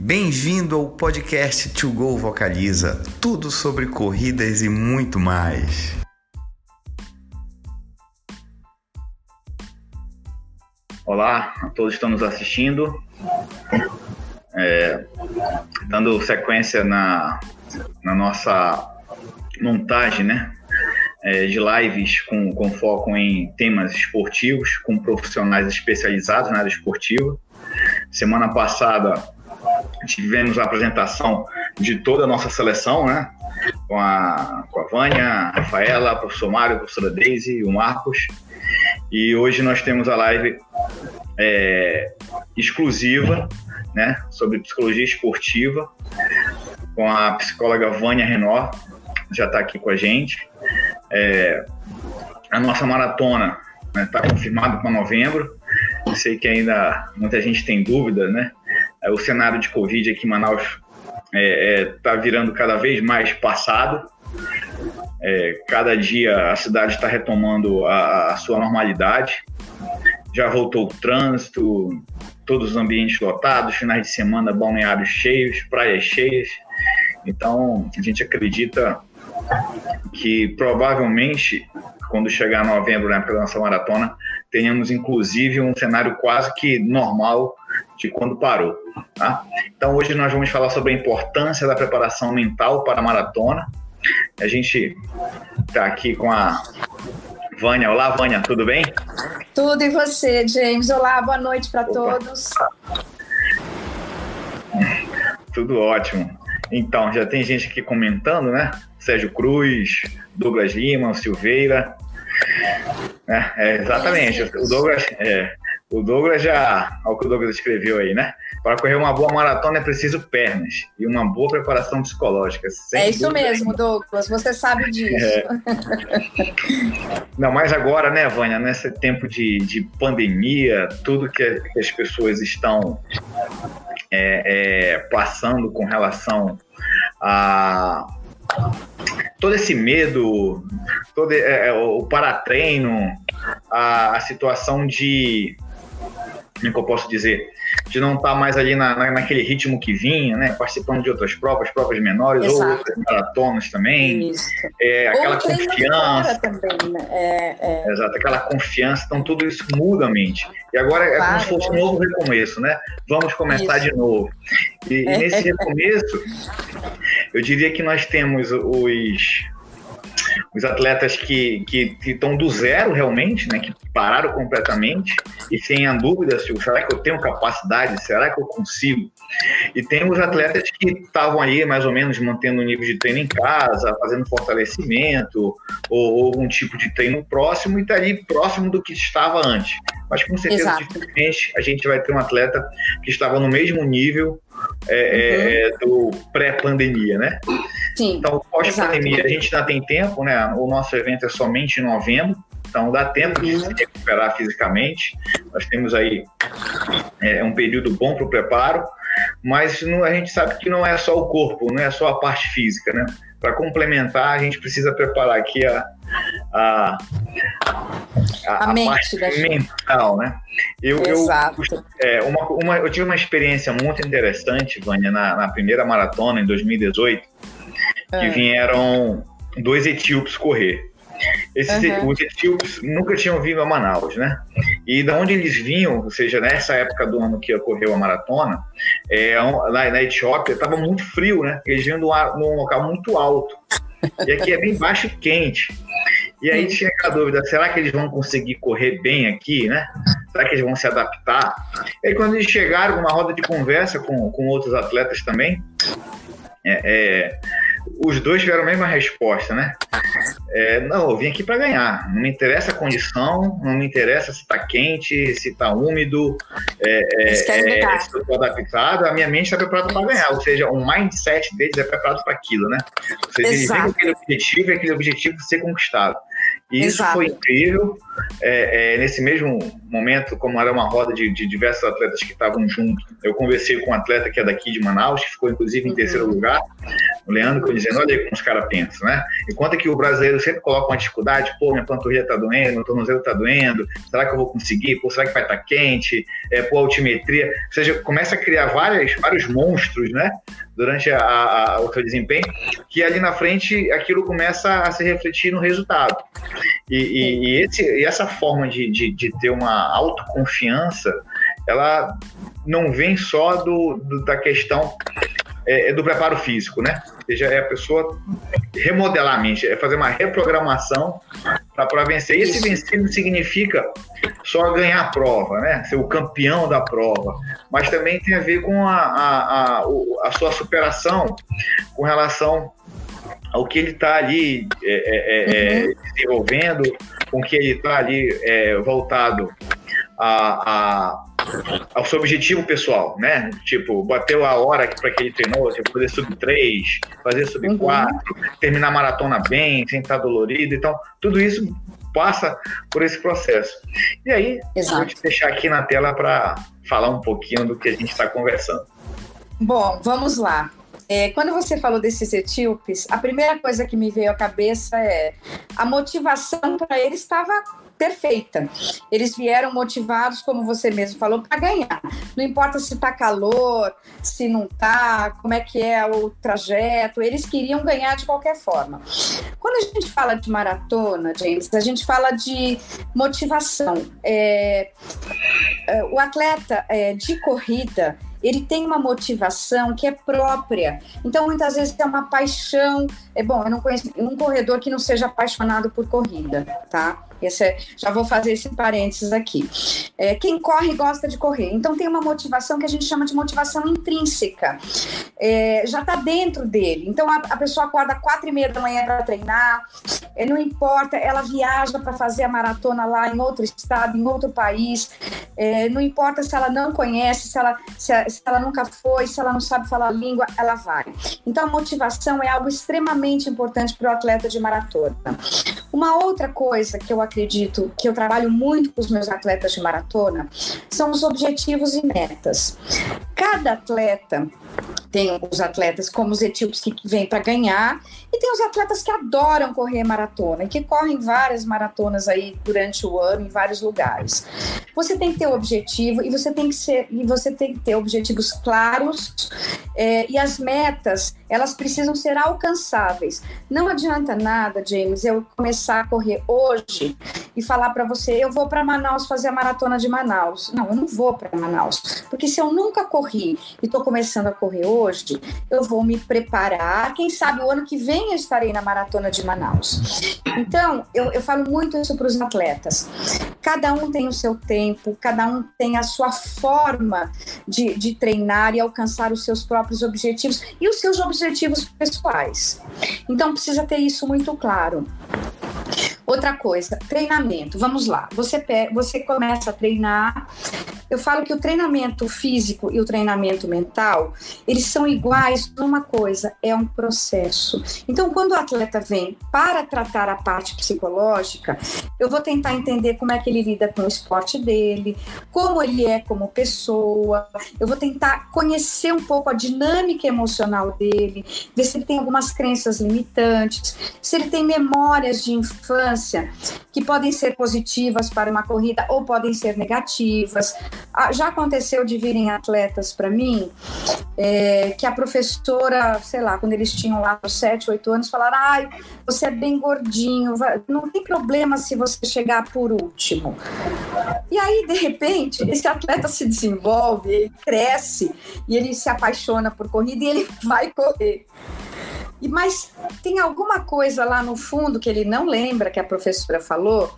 Bem-vindo ao podcast To Go Vocaliza, tudo sobre corridas e muito mais. Olá a todos que estão nos assistindo. É, dando sequência na, na nossa montagem né, é, de lives com, com foco em temas esportivos, com profissionais especializados na área esportiva. Semana passada tivemos a apresentação de toda a nossa seleção, né? Com a, com a Vânia, a Rafaela, o professor Mário, a professora Daisy, o Marcos. E hoje nós temos a live é, exclusiva, né? Sobre psicologia esportiva, com a psicóloga Vânia Renó, já está aqui com a gente. É, a nossa maratona está né, tá confirmada para novembro. Eu sei que ainda muita gente tem dúvida, né? É, o cenário de Covid aqui em Manaus está é, é, tá virando cada vez mais passado. É, cada dia a cidade está retomando a, a, sua normalidade. Já voltou o trânsito, todos os ambientes lotados, finais de semana, balneários cheios, praias cheias. Então, a gente acredita que provavelmente, quando chegar novembro, época da nossa maratona, tenhamos inclusive um cenário quase que normal de quando parou. Tá? Então hoje nós vamos falar sobre a importância da preparação mental para a maratona. A gente está aqui com a Vânia. Olá, Vânia, tudo bem? Tudo e você, James? Olá, boa noite para todos. Tudo ótimo. Então, já tem gente aqui comentando, né? Sérgio Cruz, Douglas Lima, Silveira. É, é, exatamente. O Douglas, é, o Douglas já, ao que o Douglas escreveu aí, né? Para correr uma boa maratona é preciso pernas e uma boa preparação psicológica. É isso mesmo, Douglas, você sabe disso. É. Não, mas agora, né, Vânia, nesse tempo de, de pandemia, tudo que, que as pessoas estão é, é, passando com relação a todo esse medo, todo é, é o paratreino, a, a situação de como é eu posso dizer, de não estar tá mais ali na, na, naquele ritmo que vinha, né? Participando de outras provas, provas menores, Exato. ou outras maratonas também. Isso. É, aquela ou confiança. Também, né? é, é. Exato, aquela confiança. Então tudo isso muda a mente. E agora é claro, como se fosse um novo recomeço, né? Vamos começar isso. de novo. E, e nesse recomeço, eu diria que nós temos os os atletas que estão do zero realmente, né, que pararam completamente e sem a dúvida se será que eu tenho capacidade, será que eu consigo? E tem os atletas que estavam aí mais ou menos mantendo o nível de treino em casa, fazendo fortalecimento ou, ou algum tipo de treino próximo e está ali próximo do que estava antes. Mas com certeza, dificilmente, a gente vai ter um atleta que estava no mesmo nível é, é uhum. do pré-pandemia, né? Sim. Então, pós-pandemia, a gente ainda tem tempo, né? O nosso evento é somente em novembro, então dá tempo de se recuperar fisicamente. Nós temos aí é, um período bom para o preparo, mas não, a gente sabe que não é só o corpo, não é só a parte física, né? Para complementar, a gente precisa preparar aqui a, a, a, a, a parte mental, né? Eu, Exato. eu, é, uma, uma, eu tive uma experiência muito interessante, Vânia, na, na primeira maratona, em 2018, que é. vieram dois etíopes correr. Esses, uhum. Os etíopes nunca tinham vindo a Manaus, né? E da onde eles vinham, ou seja, nessa época do ano que ocorreu a maratona, é, na, na Etiópia estava muito frio, né? Eles vinham num local muito alto. E aqui é bem baixo e quente. E aí tinha a dúvida, será que eles vão conseguir correr bem aqui, né? Será que eles vão se adaptar? E aí quando eles chegaram numa roda de conversa com, com outros atletas também, é, é, os dois tiveram a mesma resposta, né? É, não, eu vim aqui para ganhar. Não me interessa a condição, não me interessa se está quente, se está úmido, é, é, é se eu estou adaptado. A minha mente está preparada para ganhar. Ou seja, o mindset deles é preparado para aquilo, né? Ou seja, eles têm aquele objetivo e aquele objetivo ser conquistado. E isso Exato. foi incrível. É, é, nesse mesmo momento, como era uma roda de, de diversos atletas que estavam juntos, eu conversei com um atleta que é daqui de Manaus, que ficou inclusive em uhum. terceiro lugar, o Leandro, que eu dizendo, olha aí como os caras pensam, né? Enquanto que o brasileiro sempre coloca uma dificuldade, pô, minha panturrilha tá doendo, meu tornozelo tá doendo, será que eu vou conseguir? Pô, será que vai estar tá quente? É, pô, altimetria. Ou seja, começa a criar várias, vários monstros, né? Durante a, a, o seu desempenho, que ali na frente aquilo começa a se refletir no resultado. E, e, e, esse, e essa forma de, de, de, ter uma autoconfiança, ela não vem só do, do da questão é, é, do preparo físico, né? Ou seja, é a pessoa remodelar a mente, é fazer uma reprogramação para vencer. E esse vencer não significa só ganhar a prova, né? Ser o campeão da prova, mas também tem a ver com a, a, a, a sua superação com relação ao que ele está ali é, é, é, uhum. desenvolvendo, com que ele está ali é, voltado a, a, ao seu objetivo pessoal, né? Tipo, bateu a hora para que ele treinou, tipo, fazer sub 3, fazer sub 4, uhum. terminar a maratona bem, sem estar dolorido. Então, tudo isso passa por esse processo. E aí, Exato. vou te deixar aqui na tela para falar um pouquinho do que a gente está conversando. Bom, vamos lá. É, quando você falou desses etíopes, a primeira coisa que me veio à cabeça é a motivação para eles estava perfeita. Eles vieram motivados, como você mesmo falou, para ganhar. Não importa se está calor, se não está, como é que é o trajeto, eles queriam ganhar de qualquer forma. Quando a gente fala de maratona, James, a gente fala de motivação. É, é o atleta é, de corrida, ele tem uma motivação que é própria. Então, muitas vezes é uma paixão. É bom, eu não conheço um corredor que não seja apaixonado por corrida, tá? Esse é, já vou fazer esse parênteses aqui. É, quem corre gosta de correr. Então tem uma motivação que a gente chama de motivação intrínseca. É, já está dentro dele. Então a, a, pessoa acorda quatro e meia da manhã para treinar. É, não importa, ela viaja para fazer a maratona lá em outro estado, em outro país. É, não importa se ela não conhece, se ela, se, se ela nunca foi, se ela não sabe falar a língua, ela vai. Então a motivação é algo extremamente importante para o atleta de maratona. Uma outra coisa que eu acredito que eu trabalho muito com os meus atletas de maratona são os objetivos e metas. Cada atleta tem os atletas como os etíopes que vêm para ganhar e tem os atletas que adoram correr maratona e que correm várias maratonas aí durante o ano em vários lugares. Você tem que ter um objetivo e você tem que ser e você tem que ter objetivos claros é, e as metas elas precisam ser alcançáveis. Não adianta nada, James, eu começar a correr hoje e falar para você, eu vou para Manaus fazer a maratona de Manaus. Não, eu não vou para Manaus, porque se eu nunca corri e estou começando a correr hoje, eu vou me preparar. Quem sabe o ano que vem eu estarei na maratona de Manaus. Então, eu, eu falo muito isso para os atletas. Cada um tem o seu tempo, cada um tem a sua forma de, de treinar e alcançar os seus próprios objetivos e os seus objetivos pessoais. Então, precisa ter isso muito claro. Outra coisa, treinamento. Vamos lá. Você, você começa a treinar. Eu falo que o treinamento físico e o treinamento mental, eles são iguais numa coisa, é um processo. Então, quando o atleta vem para tratar a parte psicológica, eu vou tentar entender como é que ele lida com o esporte dele, como ele é como pessoa. Eu vou tentar conhecer um pouco a dinâmica emocional dele, ver se ele tem algumas crenças limitantes, se ele tem memórias de infância distância, que podem ser positivas para uma corrida ou podem ser negativas. Ah, já aconteceu de virem atletas para mim é, que a professora, sei lá, quando eles tinham lá os 7, 8 anos, falaram: ai, você é bem gordinho, não tem problema se você chegar por último. E aí, de repente, esse atleta se desenvolve, ele cresce e ele se apaixona por corrida e ele vai correr. E mas tem alguma coisa lá no fundo que ele não lembra que a professora falou,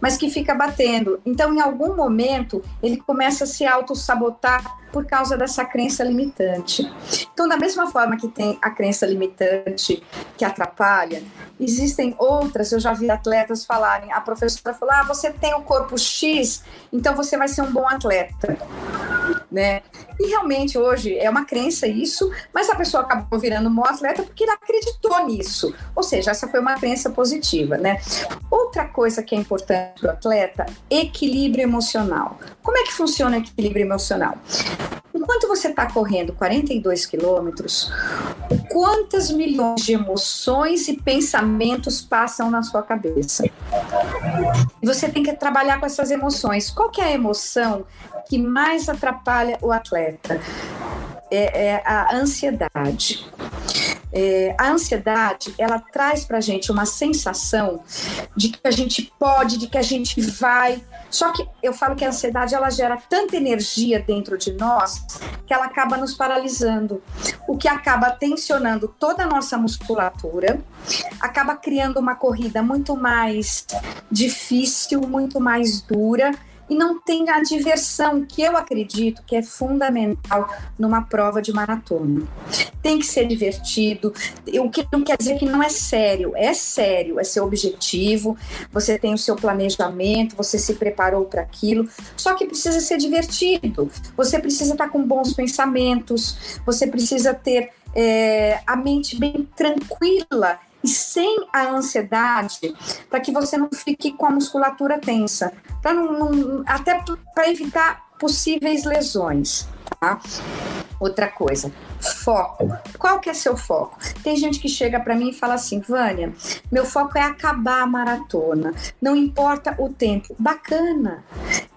mas que fica batendo. Então, em algum momento, ele começa a se auto-sabotar por causa dessa crença limitante. Então, da mesma forma que tem a crença limitante que atrapalha, existem outras. Eu já vi atletas falarem, a professora falou: ah, você tem o corpo X, então você vai ser um bom atleta. Né? E realmente hoje é uma crença isso, mas a pessoa acabou virando um bom atleta porque ela acreditou nisso. Ou seja, essa foi uma crença positiva, né? Outra coisa que é importante para o atleta, equilíbrio emocional. Como é que funciona o equilíbrio emocional? Enquanto você está correndo 42 quilômetros, quantas milhões de emoções e pensamentos passam na sua cabeça? Você tem que trabalhar com essas emoções. Qual é a emoção que mais atrapalha o atleta? É, é a ansiedade. É, a ansiedade, ela traz para gente uma sensação de que a gente pode, de que a gente vai. Só que eu falo que a ansiedade, ela gera tanta energia dentro de nós que ela acaba nos paralisando, o que acaba tensionando toda a nossa musculatura, acaba criando uma corrida muito mais difícil, muito mais dura e não tem a diversão que eu acredito que é fundamental numa prova de maratona. Tem que ser divertido, o que não quer dizer que não é sério, é sério, é seu objetivo, você tem o seu planejamento, você se preparou para aquilo, só que precisa ser divertido, você precisa estar com bons pensamentos, você precisa ter é, a mente bem tranquila e sem a ansiedade, para que você não fique com a musculatura tensa, para não, não, até para evitar possíveis lesões. Tá? Outra coisa, foco. Qual que é seu foco? Tem gente que chega para mim e fala assim, Vânia, meu foco é acabar a maratona, não importa o tempo. Bacana.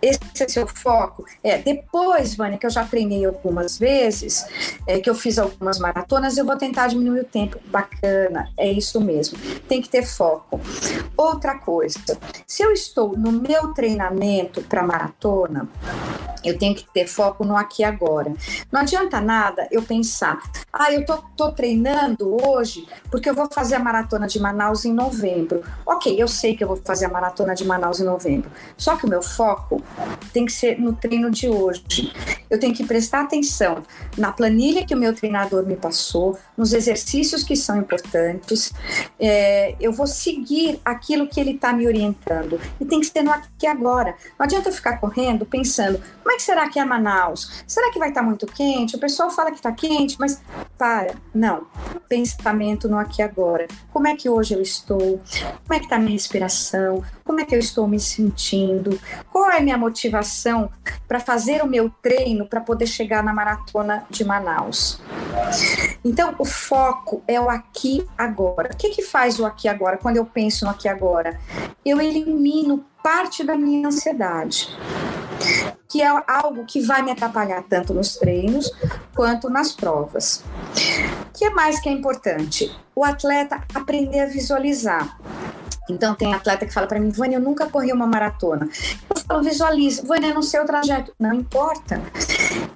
Esse é seu foco? É, depois, Vânia, que eu já treinei algumas vezes, é, que eu fiz algumas maratonas, eu vou tentar diminuir o tempo. Bacana, é isso mesmo. Tem que ter foco. Outra coisa, se eu estou no meu treinamento para maratona, eu tenho que ter foco no aqui e agora. Não adianta nada eu pensar, ah, eu tô, tô treinando hoje porque eu vou fazer a maratona de Manaus em novembro. Ok, eu sei que eu vou fazer a maratona de Manaus em novembro. Só que o meu foco tem que ser no treino de hoje. Eu tenho que prestar atenção na planilha que o meu treinador me passou, nos exercícios que são importantes. É, eu vou seguir aquilo que ele está me orientando. E tem que ser no aqui e agora. Não adianta eu ficar correndo pensando, como é que será que é Manaus? Será que vai estar tá muito quente? O pessoal fala que está quente, mas para. Não. Pensamento no aqui agora. Como é que hoje eu estou? Como é que está minha respiração? Como é que eu estou me sentindo? Qual é a minha motivação para fazer o meu treino para poder chegar na maratona de Manaus? Então, o foco é o aqui agora. O que, que faz o aqui agora? Quando eu penso no aqui agora, eu elimino parte da minha ansiedade que é algo que vai me atrapalhar tanto nos treinos quanto nas provas. O que é mais que é importante? O atleta aprender a visualizar. Então, tem atleta que fala para mim, Vânia, eu nunca corri uma maratona. Eu falo, visualiza, Vânia, não sei o trajeto. Não importa.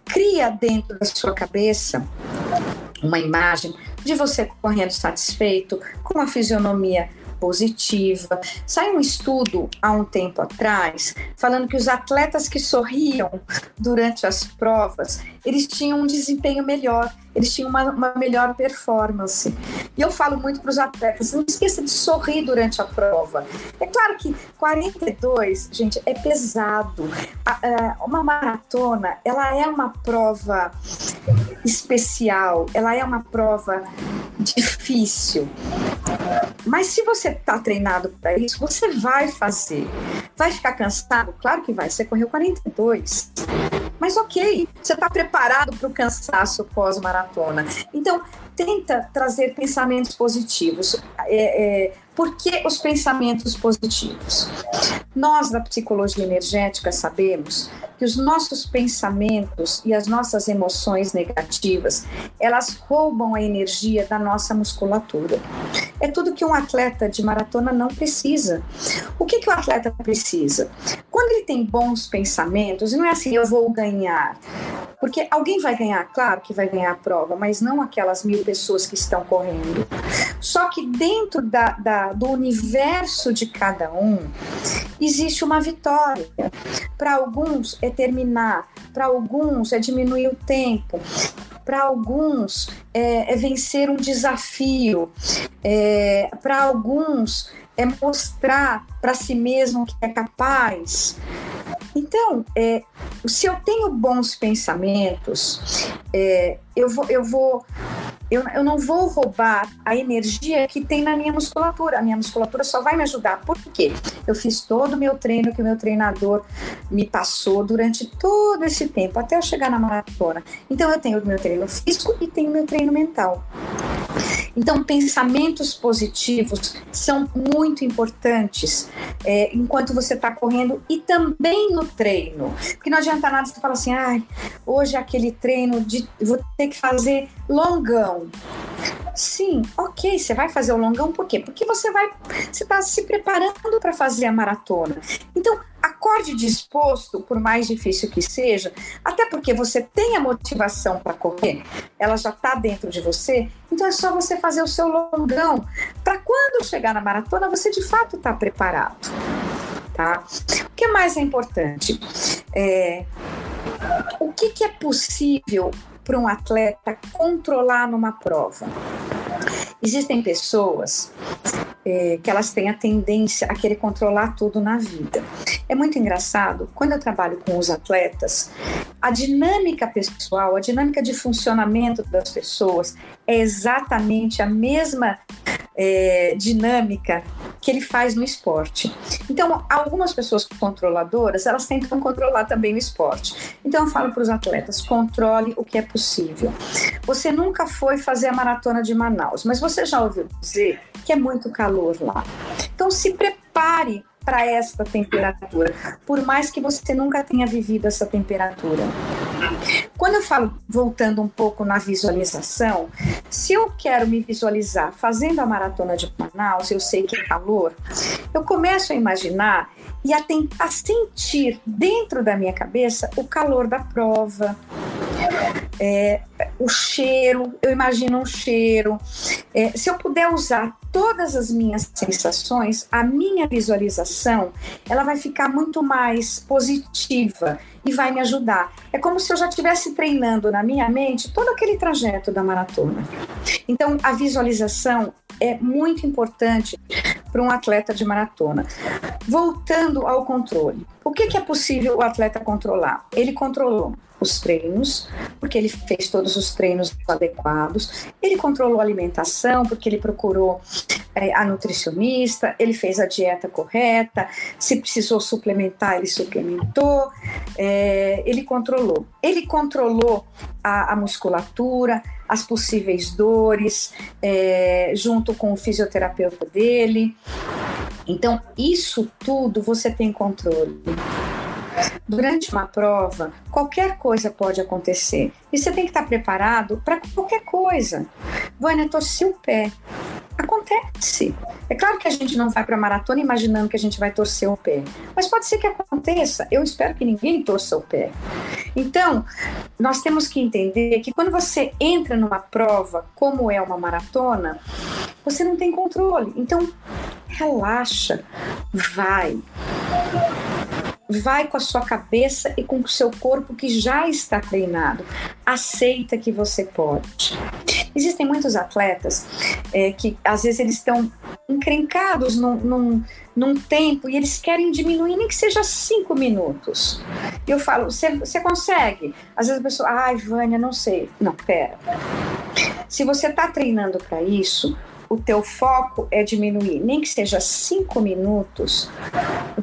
Cria dentro da sua cabeça uma imagem de você correndo satisfeito, com uma fisionomia positiva. Saiu um estudo há um tempo atrás falando que os atletas que sorriam durante as provas, eles tinham um desempenho melhor eles tinham uma, uma melhor performance. E eu falo muito para os atletas: não esqueça de sorrir durante a prova. É claro que 42, gente, é pesado. uma maratona, ela é uma prova especial, ela é uma prova difícil. Mas se você está treinado para isso, você vai fazer. Vai ficar cansado? Claro que vai. Você correu 42. Mas ok, você está preparado para o cansaço pós-maratona. Então, tenta trazer pensamentos positivos. É, é, por que os pensamentos positivos? Nós, da psicologia energética, sabemos que os nossos pensamentos e as nossas emoções negativas, elas roubam a energia da nossa musculatura. É tudo que um atleta de maratona não precisa. O que, que o atleta precisa? Quando ele tem bons pensamentos, não é assim, eu vou ganhar. Porque alguém vai ganhar, claro que vai ganhar a prova, mas não aquelas mil pessoas que estão correndo. Só que dentro da, da do universo de cada um, existe uma vitória. Para alguns é terminar, para alguns é diminuir o tempo, para alguns é, é, vencer um desafio, é, para alguns é mostrar para si mesmo que é capaz. Então, é, se eu tenho bons pensamentos, é, eu, vou, eu vou eu, eu não vou roubar a energia que tem na minha musculatura. A minha musculatura só vai me ajudar. Por quê? Eu fiz todo o meu treino que o meu treinador me passou durante todo esse tempo, até eu chegar na maratona. Então, eu tenho o meu treino físico e tenho o meu treino mental. Então, pensamentos positivos são muito importantes é, enquanto você está correndo e também no treino. Porque não adianta nada você falar assim, ah, hoje é aquele treino de vou ter que fazer longão. Sim, ok, você vai fazer o longão por quê? Porque você vai, você está se preparando para fazer a maratona. Então, acorde disposto, por mais difícil que seja, até porque você tem a motivação para correr, ela já está dentro de você, então é só você fazer o seu longão, para quando chegar na maratona você de fato está preparado. Tá? O que mais é importante? É, o que, que é possível para um atleta controlar numa prova? Existem pessoas é, que elas têm a tendência a querer controlar tudo na vida. É muito engraçado, quando eu trabalho com os atletas, a dinâmica pessoal, a dinâmica de funcionamento das pessoas é exatamente a mesma é, dinâmica que ele faz no esporte. Então, algumas pessoas controladoras, elas tentam controlar também o esporte. Então, eu falo para os atletas: controle o que é possível. Você nunca foi fazer a maratona de Manaus, mas você já ouviu dizer que é muito calor lá. Então, se prepare para esta temperatura, por mais que você nunca tenha vivido essa temperatura. Quando eu falo, voltando um pouco na visualização, se eu quero me visualizar fazendo a maratona de Manaus, eu sei que é calor, eu começo a imaginar e a tentar sentir dentro da minha cabeça o calor da prova, é, o cheiro, eu imagino um cheiro. É, se eu puder usar todas as minhas sensações, a minha visualização, ela vai ficar muito mais positiva e vai me ajudar. É como se eu já estivesse treinando na minha mente todo aquele trajeto da maratona. Então, a visualização é muito importante para um atleta de maratona. Voltando ao controle, o que, que é possível o atleta controlar? Ele controlou os treinos, porque ele fez todos os treinos adequados, ele controlou a alimentação, porque ele procurou é, a nutricionista, ele fez a dieta correta, se precisou suplementar, ele suplementou, é, ele controlou. Ele controlou a, a musculatura, as possíveis dores, é, junto com o fisioterapeuta dele. Então, isso tudo você tem controle. Durante uma prova, qualquer coisa pode acontecer e você tem que estar preparado para qualquer coisa. Vânia, torci o pé. Acontece. É claro que a gente não vai para a maratona imaginando que a gente vai torcer o pé, mas pode ser que aconteça. Eu espero que ninguém torça o pé. Então, nós temos que entender que quando você entra numa prova, como é uma maratona, você não tem controle. Então, relaxa, vai vai com a sua cabeça e com o seu corpo que já está treinado. Aceita que você pode. Existem muitos atletas é, que às vezes eles estão encrencados num, num, num, tempo e eles querem diminuir, nem que seja cinco minutos. Eu falo, você consegue? Às vezes a pessoa, ai, Vânia, não sei. Não, pera. Se você está treinando para isso, o teu foco é diminuir, nem que seja cinco minutos,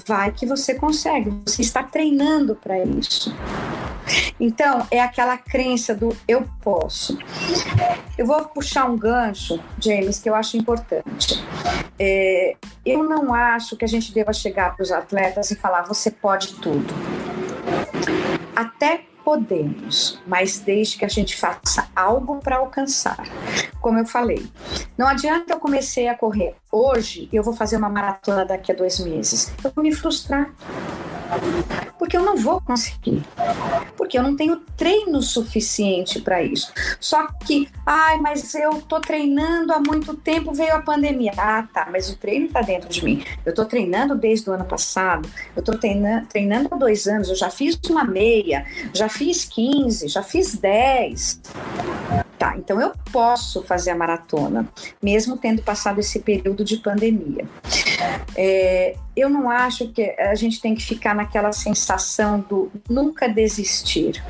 vai que você consegue. Você está treinando para isso. Então, é aquela crença do eu posso. Eu vou puxar um gancho, James, que eu acho importante. É, eu não acho que a gente deva chegar para os atletas e falar você pode tudo. Até podemos, mas desde que a gente faça algo para alcançar. Como eu falei, não adianta eu comecei a correr hoje e eu vou fazer uma maratona daqui a dois meses. Eu vou me frustrar porque eu não vou conseguir, porque eu não tenho treino suficiente para isso. Só que, ai, mas eu tô treinando há muito tempo, veio a pandemia. Ah, tá, mas o treino está dentro de mim. Eu tô treinando desde o ano passado, eu tô treinando, treinando há dois anos, eu já fiz uma meia, já fiz 15, já fiz 10. Tá, então eu posso fazer a maratona, mesmo tendo passado esse período de pandemia. É, eu não acho que a gente tem que ficar naquela sensação do nunca desistir.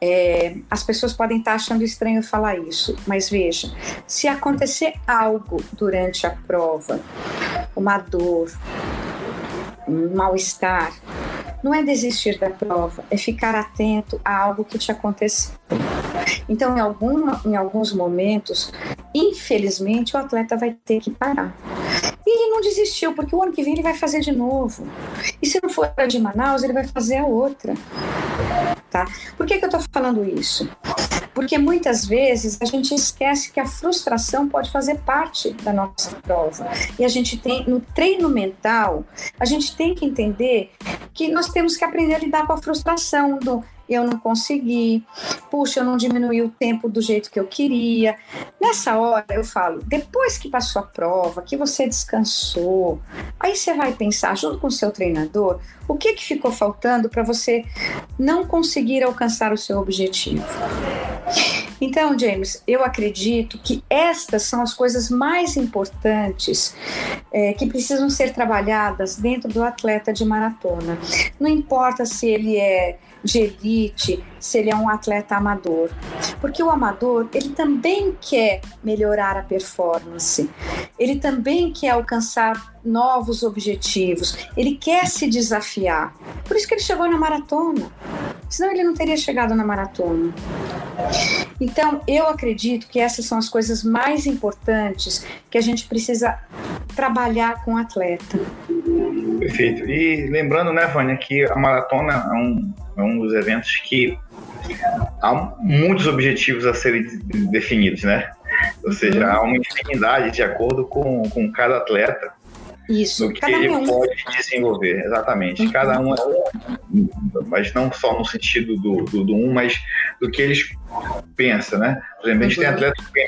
É, as pessoas podem estar achando estranho falar isso, mas veja: se acontecer algo durante a prova, uma dor, um mal-estar, não é desistir da prova, é ficar atento a algo que te aconteceu. Então, em, alguma, em alguns momentos, infelizmente, o atleta vai ter que parar. E ele não desistiu, porque o ano que vem ele vai fazer de novo. E se não for a de Manaus, ele vai fazer a outra. Tá? Por que, que eu estou falando isso? Porque muitas vezes a gente esquece que a frustração pode fazer parte da nossa prova. E a gente tem, no treino mental, a gente tem que entender que nós temos que aprender a lidar com a frustração do eu não consegui, puxa, eu não diminui o tempo do jeito que eu queria. Nessa hora eu falo, depois que passou a prova, que você descansou, aí você vai pensar junto com o seu treinador o que, que ficou faltando para você não conseguir alcançar o seu objetivo. Então, James, eu acredito que estas são as coisas mais importantes é, que precisam ser trabalhadas dentro do atleta de maratona. Não importa se ele é de elite, se ele é um atleta amador. Porque o amador, ele também quer melhorar a performance, ele também quer alcançar novos objetivos, ele quer se desafiar. Por isso que ele chegou na maratona. Senão ele não teria chegado na maratona. Então, eu acredito que essas são as coisas mais importantes que a gente precisa trabalhar com o atleta. Perfeito. E lembrando, né, Vânia, que a maratona é um, é um dos eventos que há muitos objetivos a serem definidos, né? Ou seja, há uma infinidade de acordo com, com cada atleta. Isso, do que ele um. pode desenvolver, exatamente. Uhum. Cada um é um, mas não só no sentido do, do, do, um, mas do que eles pensam, né? Por exemplo, a gente uhum. tem atletas que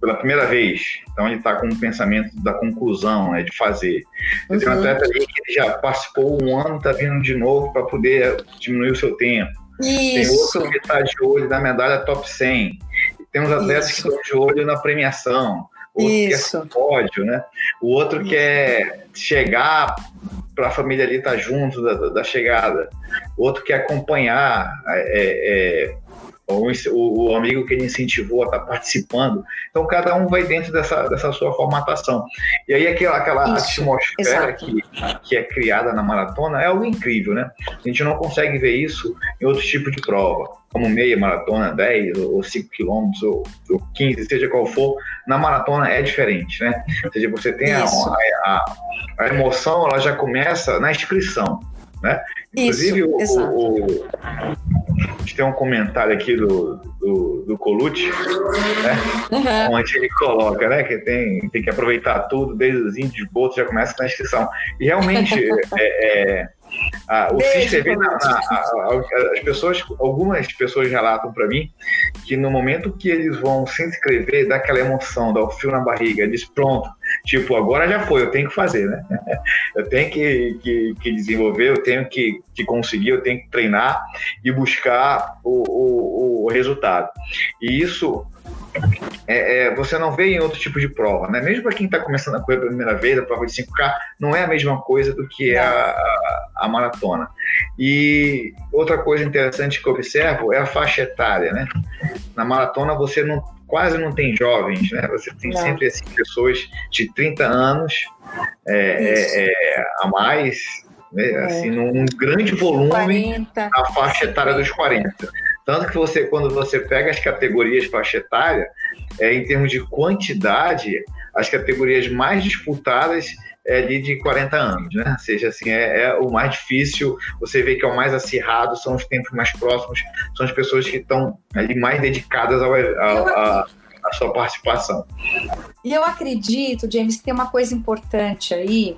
pela primeira vez, então ele está com um pensamento da conclusão, né, de fazer. Uhum. Tem um atleta ali que já participou um ano, está vindo de novo para poder diminuir o seu tempo. Isso. Tem outro que está de olho na medalha top 100. Tem uns atletas Isso. que estão de olho na premiação. Outro Isso. quer pódio, né? O outro Isso. quer chegar para a família ali estar tá junto da, da, chegada. O outro quer acompanhar é, é, o, o, amigo que ele incentivou a estar tá participando. Então, cada um vai dentro dessa, dessa sua formatação. E aí, aquela, aquela Isso, atmosfera que, que é criada na maratona é algo incrível, né? A gente não consegue ver isso em outro tipo de prova, como meia maratona, 10 ou 5 quilômetros ou, ou 15, seja qual for. Na maratona é diferente, né? Ou seja, você tem a, a, a emoção, ela já começa na inscrição. Né? Inclusive, Isso, o, o, a gente tem um comentário aqui do, do, do Colucci, né? Uhum. Onde ele coloca, né? Que tem, tem que aproveitar tudo, desde os índios de boto, já começa na inscrição. E realmente, é, é, a, o CIS na, na, a, as pessoas, algumas pessoas relatam para mim que no momento que eles vão se inscrever, dá aquela emoção, dá o fio na barriga, diz pronto, tipo, agora já foi, eu tenho que fazer, né? Eu tenho que, que, que desenvolver, eu tenho que, que conseguir, eu tenho que treinar e buscar o, o, o resultado. E isso é, é, você não vê em outro tipo de prova, né? Mesmo para quem está começando a correr pela primeira vez, a prova de 5K não é a mesma coisa do que é a, a, a, maratona. E outra coisa interessante que eu observo é a faixa etária, né? Na maratona você não, quase não tem jovens, né? Você tem não. sempre assim, pessoas de 30 anos é, é, é, a mais, né? É. assim, num grande volume 40. a faixa etária dos 40. Tanto que você, quando você pega as categorias faixa etária, é, em termos de quantidade, as categorias mais disputadas é ali de 40 anos, né? Ou seja, assim, é, é, o mais difícil, você vê que é o mais acirrado, são os tempos mais próximos, são as pessoas que estão ali mais dedicadas ao, ao, a, a sua participação. E eu acredito, James, que tem uma coisa importante aí.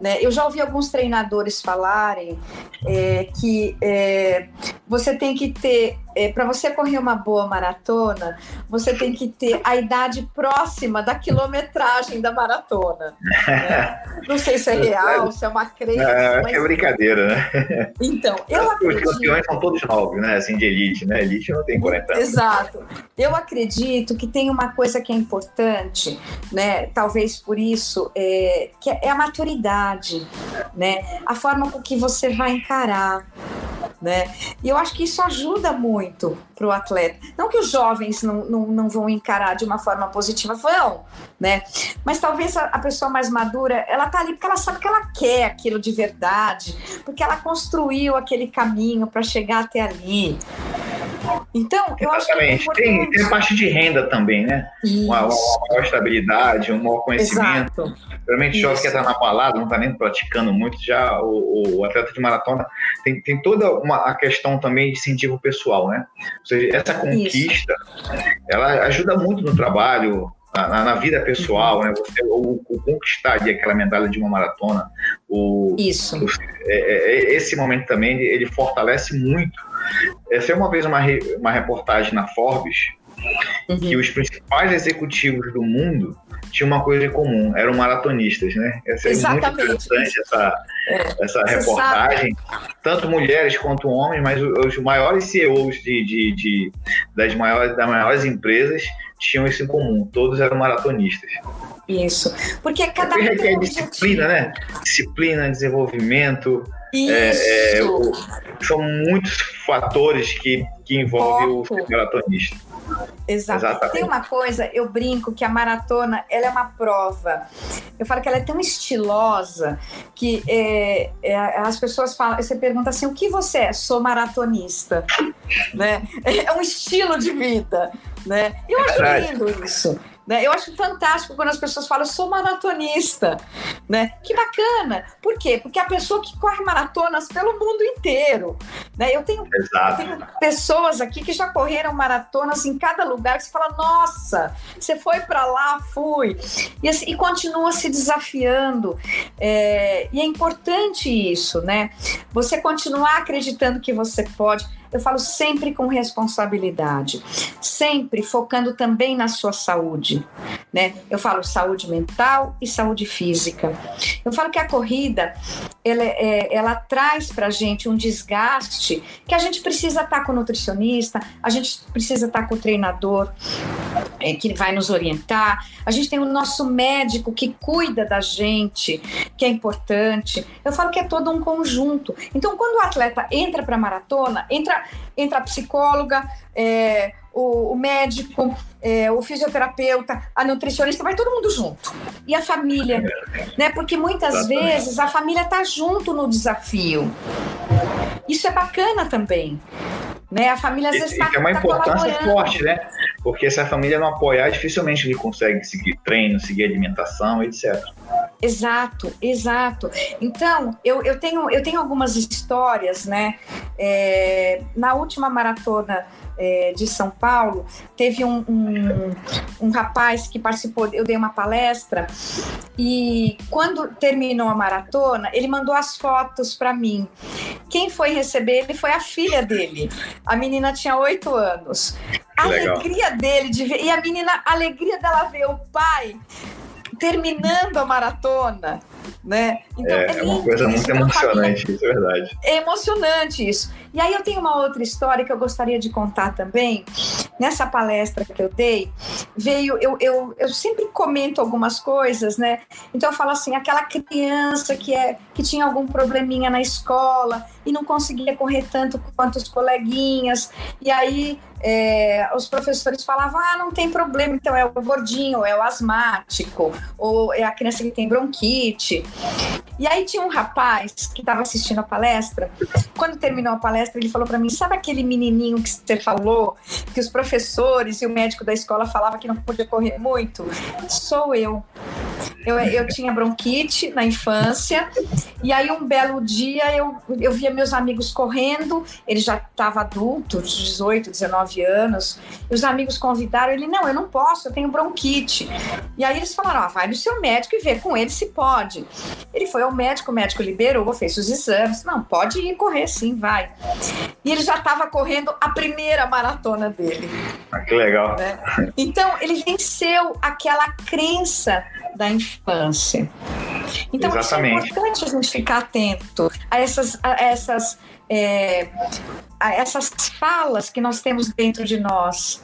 Né? Eu já ouvi alguns treinadores falarem é, que é, você tem que ter, é, para você correr uma boa maratona, você tem que ter a idade próxima da quilometragem da maratona. Né? Não sei se é real, se é uma crença. É, mas... é brincadeira, né? Então, eu acredito. Os campeões são todos novos, né? Assim, de elite, né? Elite não tem 40 anos. Exato. Eu acredito que tem uma coisa que é importante né? Talvez por isso, é, que é a maturidade, né? A forma com que você vai encarar. Né? E eu acho que isso ajuda muito para o atleta. Não que os jovens não, não, não vão encarar de uma forma positiva, vão, né? Mas talvez a, a pessoa mais madura, ela tá ali porque ela sabe que ela quer aquilo de verdade, porque ela construiu aquele caminho para chegar até ali. Então, eu Exatamente. acho que. É tem, tem parte de renda também, né? Uma, uma, maior estabilidade, um maior conhecimento. Exato. Realmente, jovem que está na balada, não está nem praticando muito, já o, o, atleta de maratona tem, tem toda uma, a questão também de incentivo pessoal, né? Essa conquista, Isso. ela ajuda muito no trabalho, na, na, vida pessoal, né? Você, o, o, conquistar ali aquela medalha de uma maratona, o, Isso. O, é, é, é esse momento também ele fortalece muito. Essa é uma vez uma, uma reportagem na Forbes uhum. que os principais executivos do mundo tinham uma coisa em comum, eram maratonistas, né? Essa é Exatamente. muito interessante essa, é. essa reportagem. Tanto mulheres quanto homens, mas os, maiores CEOs de, de, de, das, maiores, das maiores empresas tinham isso em comum, todos eram maratonistas. Isso, porque cada um tem um disciplina, né? Disciplina, desenvolvimento, é, é, são muitos fatores que, que envolvem o maratonista. Exato. Exatamente. Tem uma coisa, eu brinco que a maratona ela é uma prova. Eu falo que ela é tão estilosa que é, é, as pessoas falam, você pergunta assim, o que você é? Sou maratonista, né? É um estilo de vida, né? Eu acho lindo isso. Né? Eu acho fantástico quando as pessoas falam, sou maratonista. Né? Que bacana. Por quê? Porque a pessoa que corre maratonas pelo mundo inteiro. Né? Eu, tenho, eu tenho pessoas aqui que já correram maratonas em cada lugar que você fala, nossa, você foi para lá, fui. E, assim, e continua se desafiando. É, e é importante isso, né? Você continuar acreditando que você pode eu falo sempre com responsabilidade, sempre focando também na sua saúde, né? Eu falo saúde mental e saúde física. Eu falo que a corrida ela, é, ela traz para gente um desgaste que a gente precisa estar tá com o nutricionista, a gente precisa estar tá com o treinador é, que vai nos orientar, a gente tem o nosso médico que cuida da gente, que é importante. Eu falo que é todo um conjunto. Então, quando o atleta entra para maratona, entra entra, a psicóloga, é, o, o, médico, é, o fisioterapeuta, a nutricionista, vai todo mundo junto. E a família, né? Porque muitas Exatamente. vezes a família está junto no desafio. Isso é bacana também. Né? A família às vezes está É uma tá importância forte, né? Porque se a família não apoiar, dificilmente ele consegue seguir treino, seguir alimentação, etc. Exato, exato. Então, eu, eu, tenho, eu tenho algumas histórias, né? É, na última maratona é, de São Paulo, teve um, um, um, rapaz que participou, eu dei uma palestra, e quando terminou a maratona, ele mandou as fotos para mim. Quem foi receber ele foi a filha dele. A menina tinha oito anos. A alegria dele de ver, e a menina, a alegria dela ver o pai terminando a maratona, né? Então, é, é, uma coisa muito emocionante, isso é verdade. É emocionante isso. E aí eu tenho uma outra história que eu gostaria de contar também. Nessa palestra que eu dei, veio, eu, eu, eu sempre comento algumas coisas, né? Então eu falo assim, aquela criança que, é, que tinha algum probleminha na escola e não conseguia correr tanto quanto os coleguinhas, e aí é, os professores falavam: ah, não tem problema, então é o gordinho, ou é o asmático, ou é a criança que tem bronquite. E aí tinha um rapaz que estava assistindo a palestra. Quando terminou a palestra, ele falou para mim: sabe aquele menininho que você falou, que os professores e o médico da escola falavam que não podia correr muito? Sou eu. Eu, eu tinha bronquite na infância, e aí um belo dia eu, eu via meus amigos correndo, ele já estava adulto, 18, 19 anos, e os amigos convidaram ele: não, eu não posso, eu tenho bronquite. E aí eles falaram: ah, vai no seu médico e vê com ele se pode. Ele foi ao médico, o médico liberou, fez os exames, não, pode ir correr sim, vai. E ele já estava correndo a primeira maratona dele. Ah, que legal. Né? Então, ele venceu aquela crença da infância. Então, Exatamente. é importante a gente ficar atento a essas, a essas, é, a essas falas que nós temos dentro de nós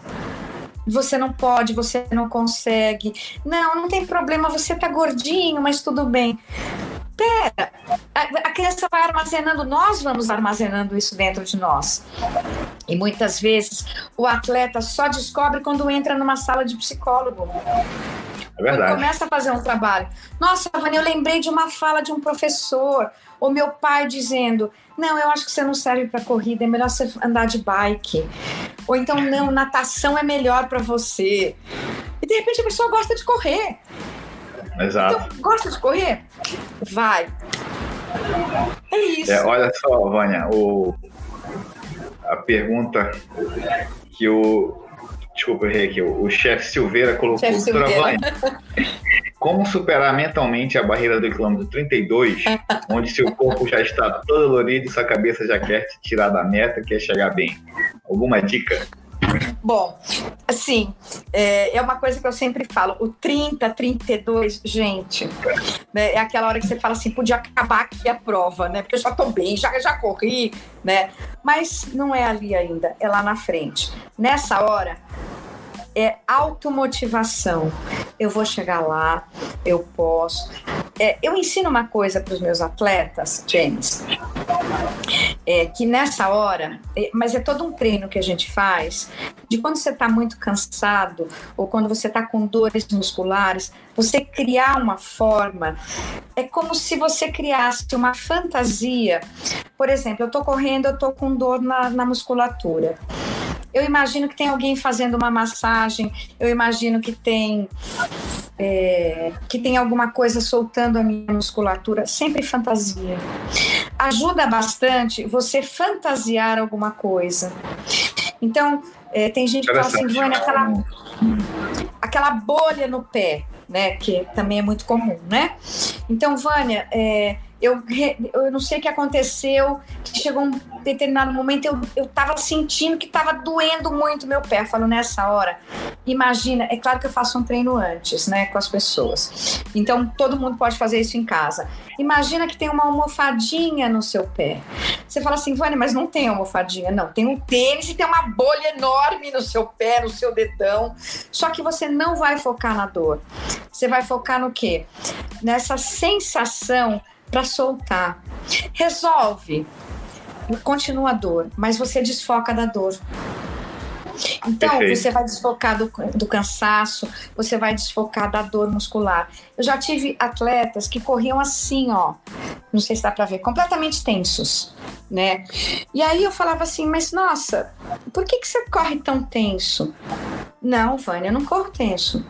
você não pode, você não consegue. Não, não tem problema, você tá gordinho, mas tudo bem. Pera, criança vai armazenando, nós vamos armazenando isso dentro de nós. E muitas vezes o atleta só descobre quando entra numa sala de psicólogo. É verdade. Quando começa a fazer um trabalho. Nossa, Vânia, eu lembrei de uma fala de um professor, ou meu pai dizendo: Não, eu acho que você não serve para corrida, é melhor você andar de bike. Ou então, não, natação é melhor para você. E de repente a pessoa gosta de correr. Exato. Então, gosta de correr? Vai. É isso. É, olha só, Vânia, o, a pergunta que o. Desculpa, eu errei aqui. O, o chefe Silveira colocou. Chefe Silveira. Vânia, como superar mentalmente a barreira do quilômetro 32, onde seu corpo já está todo dolorido e sua cabeça já quer te tirar da meta, quer chegar bem? Alguma dica? Bom, assim, é, é, uma coisa que eu sempre falo: o 30, 32, gente, né, é aquela hora que você fala assim, podia acabar aqui a prova, né? Porque eu já tô bem, já, já corri, né? Mas não é ali ainda, é lá na frente. Nessa hora, é automotivação. Eu vou chegar lá, eu posso. É, eu ensino uma coisa para os meus atletas, James, é que nessa hora, é, mas é todo um treino que a gente faz, de quando você está muito cansado ou quando você está com dores musculares, você criar uma forma, é como se você criasse uma fantasia. Por exemplo, eu estou correndo, eu estou com dor na, na musculatura eu imagino que tem alguém fazendo uma massagem, eu imagino que tem é, que tem alguma coisa soltando a minha musculatura, sempre fantasia. Ajuda bastante você fantasiar alguma coisa. Então, é, tem gente que fala assim, Vânia, aquela, aquela bolha no pé, né? Que também é muito comum, né? Então, Vânia, é, eu, eu não sei o que aconteceu, chegou um determinado momento, eu, eu tava sentindo que tava doendo muito meu pé. Eu falo, nessa hora, imagina, é claro que eu faço um treino antes, né, com as pessoas. Então, todo mundo pode fazer isso em casa. Imagina que tem uma almofadinha no seu pé. Você fala assim, Vânia, mas não tem almofadinha. Não, tem um tênis e tem uma bolha enorme no seu pé, no seu dedão. Só que você não vai focar na dor. Você vai focar no quê? Nessa sensação para soltar. Resolve. Continua a dor, mas você desfoca da dor. Então, Perfeito. você vai desfocar do, do, cansaço, você vai desfocar da dor muscular. Eu já tive atletas que corriam assim, ó, não sei se dá para ver, completamente tensos, né? E aí eu falava assim, mas nossa, por que, que você corre tão tenso? Não, Vânia, eu não corro tenso.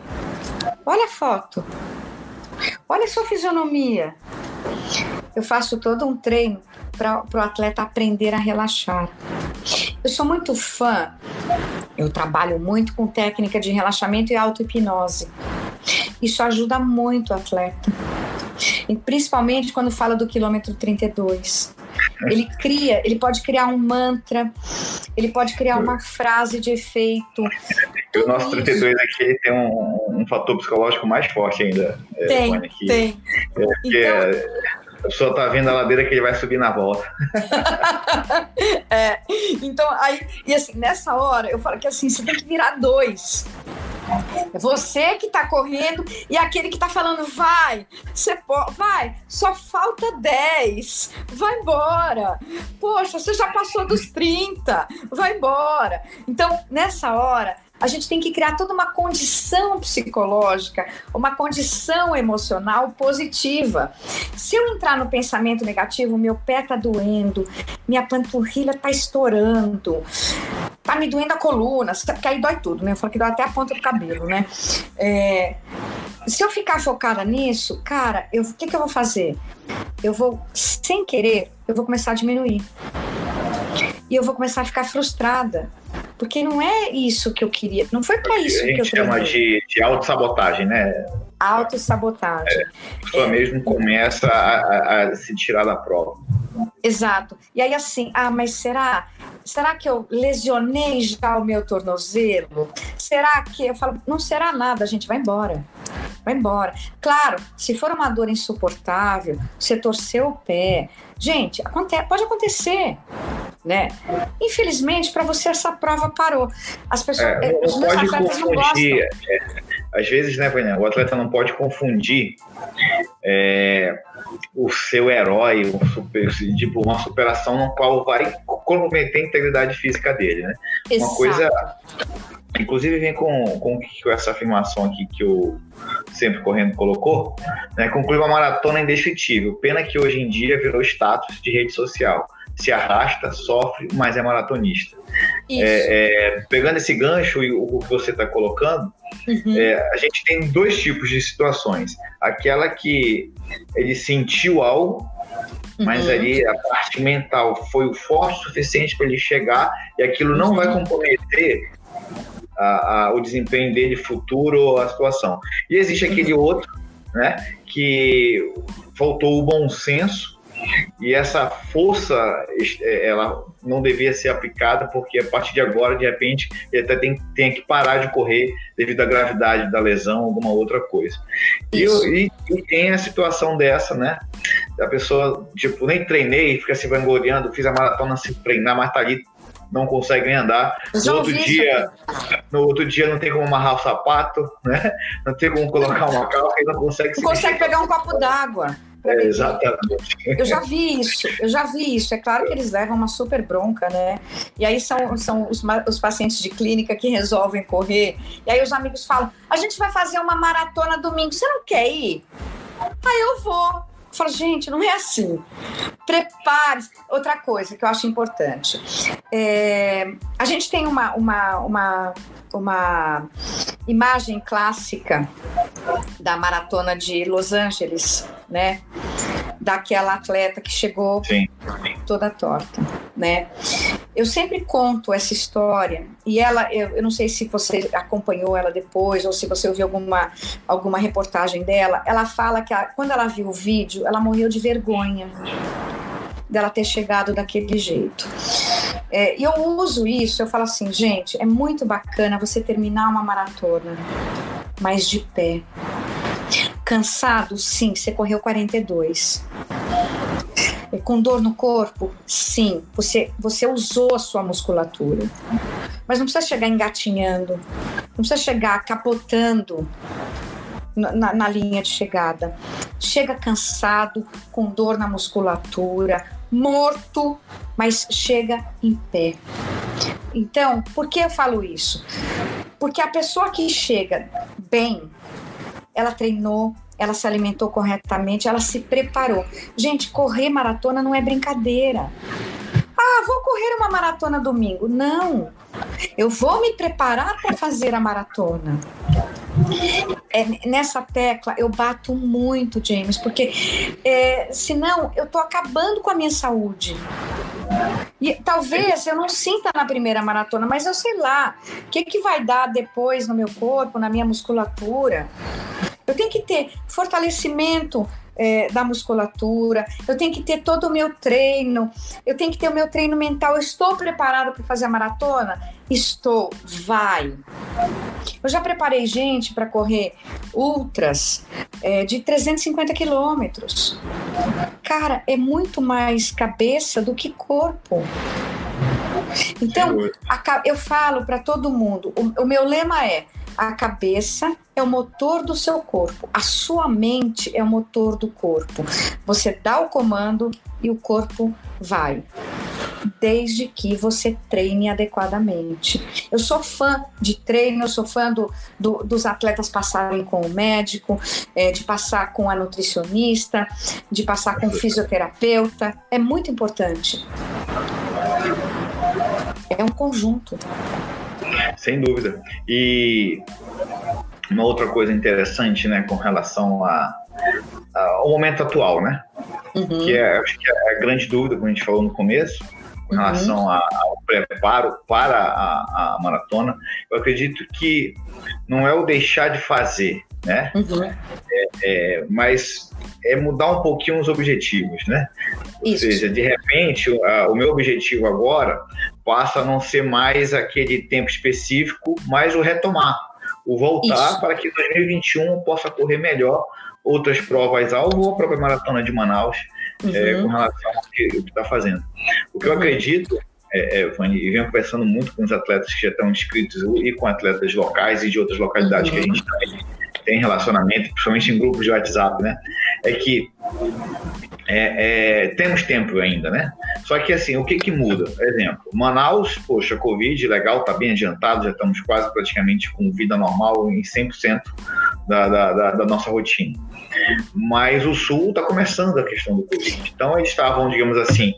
Olha a foto. Olha a sua fisionomia. Eu faço todo um treino para o atleta aprender a relaxar. Eu sou muito fã, eu trabalho muito com técnica de relaxamento e auto-hipnose. Isso ajuda muito o atleta. E principalmente quando fala do quilômetro 32. Ele cria, ele pode criar um mantra, ele pode criar uma frase de efeito. O nosso 32 isso. aqui tem um, um, fator psicológico mais forte ainda. É, tem, é, tem. É, então, a pessoa tá vendo a ladeira que ele vai subir na volta. é, então aí, e assim, nessa hora eu falo que assim, você tem que virar dois. Você que tá correndo e aquele que tá falando, vai, você pode, vai, só falta 10, vai embora. Poxa, você já passou dos 30, vai embora. Então, nessa hora, a gente tem que criar toda uma condição psicológica, uma condição emocional positiva. Se eu entrar no pensamento negativo, meu pé tá doendo, minha panturrilha tá estourando, tá me doendo a coluna, porque aí dói tudo, né? Eu falo que dói até a ponta do cabelo, né? É, se eu ficar focada nisso, cara, o que, que eu vou fazer? Eu vou, sem querer, eu vou começar a diminuir. E eu vou começar a ficar frustrada porque não é isso que eu queria, não foi para isso que eu chama treinei. de, de autossabotagem, né? Autossabotagem. É, a pessoa é. mesmo começa a, a, a, se tirar da prova. Exato. E aí assim, ah, mas será? Será que eu lesionei já o meu tornozelo? Será que eu falo, não será nada, a gente vai embora. Vai embora. Claro, se for uma dor insuportável, você torceu o pé, gente, acontece, pode acontecer né? Infelizmente, para você essa prova parou. As pessoas, é, eh, os meus atletas não gostam. É, às vezes, né, o atleta não pode confundir é, o seu herói, um super, tipo, uma superação no qual vai comprometer a integridade física dele, né? Exato. Uma coisa. Inclusive vem com, com, com essa afirmação aqui que o Sempre Correndo colocou, né? Conclui uma maratona indescritível. Pena que hoje em dia virou status de rede social. Se arrasta, sofre, mas é maratonista. É, é, pegando esse gancho e o que você está colocando, uhum. é, a gente tem dois tipos de situações. Aquela que ele sentiu algo, mas uhum. ali a parte mental foi o forte o suficiente para ele chegar e aquilo não uhum. vai comprometer a, a, o desempenho dele futuro ou a situação. E existe aquele uhum. outro, né, que faltou o bom senso e essa força, é, ela não devia ser aplicada, porque a partir de agora, de repente, ele até tem, tem que parar de correr devido à gravidade da lesão, alguma outra coisa. E, e, e, tem a situação dessa, né? A pessoa, tipo, nem treinei, fica se vangloriando, fiz a maratona sem treinar, mas tá ali não consegue nem andar. No outro dia, no outro dia não tem como amarrar o sapato, né? Não tem como colocar uma calça e não consegue. Não consegue pegar um copo d'água. É, exatamente. Eu já vi isso, eu já vi isso. É claro que eles levam uma super bronca, né? E aí são, são os, os pacientes de clínica que resolvem correr. E aí os amigos falam: a gente vai fazer uma maratona domingo, você não quer ir? Aí eu vou. Eu falo, gente, não é assim. Prepare. Outra coisa que eu acho importante. É, a gente tem uma, uma, uma, uma imagem clássica da maratona de Los Angeles, né? Daquela atleta que chegou Sim. toda torta, né? Eu sempre conto essa história e ela, eu, eu, não sei se você acompanhou ela depois ou se você ouviu alguma, alguma reportagem dela. Ela fala que a, quando ela viu o vídeo, ela morreu de vergonha dela ter chegado daquele jeito. É, eu uso isso, eu falo assim, gente, é muito bacana você terminar uma maratona, mas de pé. Cansado, sim, você correu 42. E com dor no corpo, sim, você, você usou a sua musculatura. Mas não precisa chegar engatinhando, não precisa chegar capotando na, na, linha de chegada. Chega cansado, com dor na musculatura, morto, mas chega em pé. Então, por que eu falo isso? Porque a pessoa que chega bem, ela treinou, ela se alimentou corretamente, ela se preparou. Gente, correr maratona não é brincadeira. Ah, vou correr uma maratona domingo. Não. Eu vou me preparar para fazer a maratona. É, nessa tecla eu bato muito, James, porque é, senão eu tô acabando com a minha saúde. E talvez eu não sinta na primeira maratona, mas eu sei lá o que, que vai dar depois no meu corpo, na minha musculatura. Eu tenho que ter fortalecimento é, da musculatura, eu tenho que ter todo o meu treino, eu tenho que ter o meu treino mental. Eu estou preparado para fazer a maratona? Estou, vai. Eu já preparei gente para correr ultras é, de 350 quilômetros. Cara, é muito mais cabeça do que corpo. Então, a, eu falo para todo mundo: o, o meu lema é a cabeça é o motor do seu corpo, a sua mente é o motor do corpo. Você dá o comando e o corpo vai. Desde que você treine adequadamente. Eu sou fã de treino, eu sou fã do, do, dos atletas passarem com o médico, é, de passar com a nutricionista, de passar com o fisioterapeuta. É muito importante. É um conjunto. Sem dúvida. E uma outra coisa interessante, né, com relação a, a, ao momento atual, né? Uhum. Que é, acho que é a grande dúvida, como a gente falou no começo, com uhum. relação uhum. ao preparo para a, a, maratona. Eu acredito que não é o deixar de fazer, né? Uhum. É, é, mas é mudar um pouquinho os objetivos, né? Isso. Ou seja, de repente, o meu objetivo agora passa a não ser mais aquele tempo específico, mas o retomar, o voltar Isso. para que em 2021 eu possa correr melhor outras provas alvo ou a própria maratona de Manaus uhum. é, com relação ao que está fazendo. O que uhum. eu acredito é, é, Fanny, e venho conversando muito com os atletas que já estão inscritos e com atletas locais e de outras localidades uhum. que a gente tem, tem relacionamento, principalmente em grupos de WhatsApp, né? É que é, é, temos tempo ainda, né? Só que assim, o que que muda? Por exemplo, Manaus, poxa, Covid, legal, tá bem adiantado, já estamos quase praticamente com vida normal em 100% da, da, da, da nossa rotina. Mas o Sul está começando a questão do Covid. Então eles estavam, digamos assim,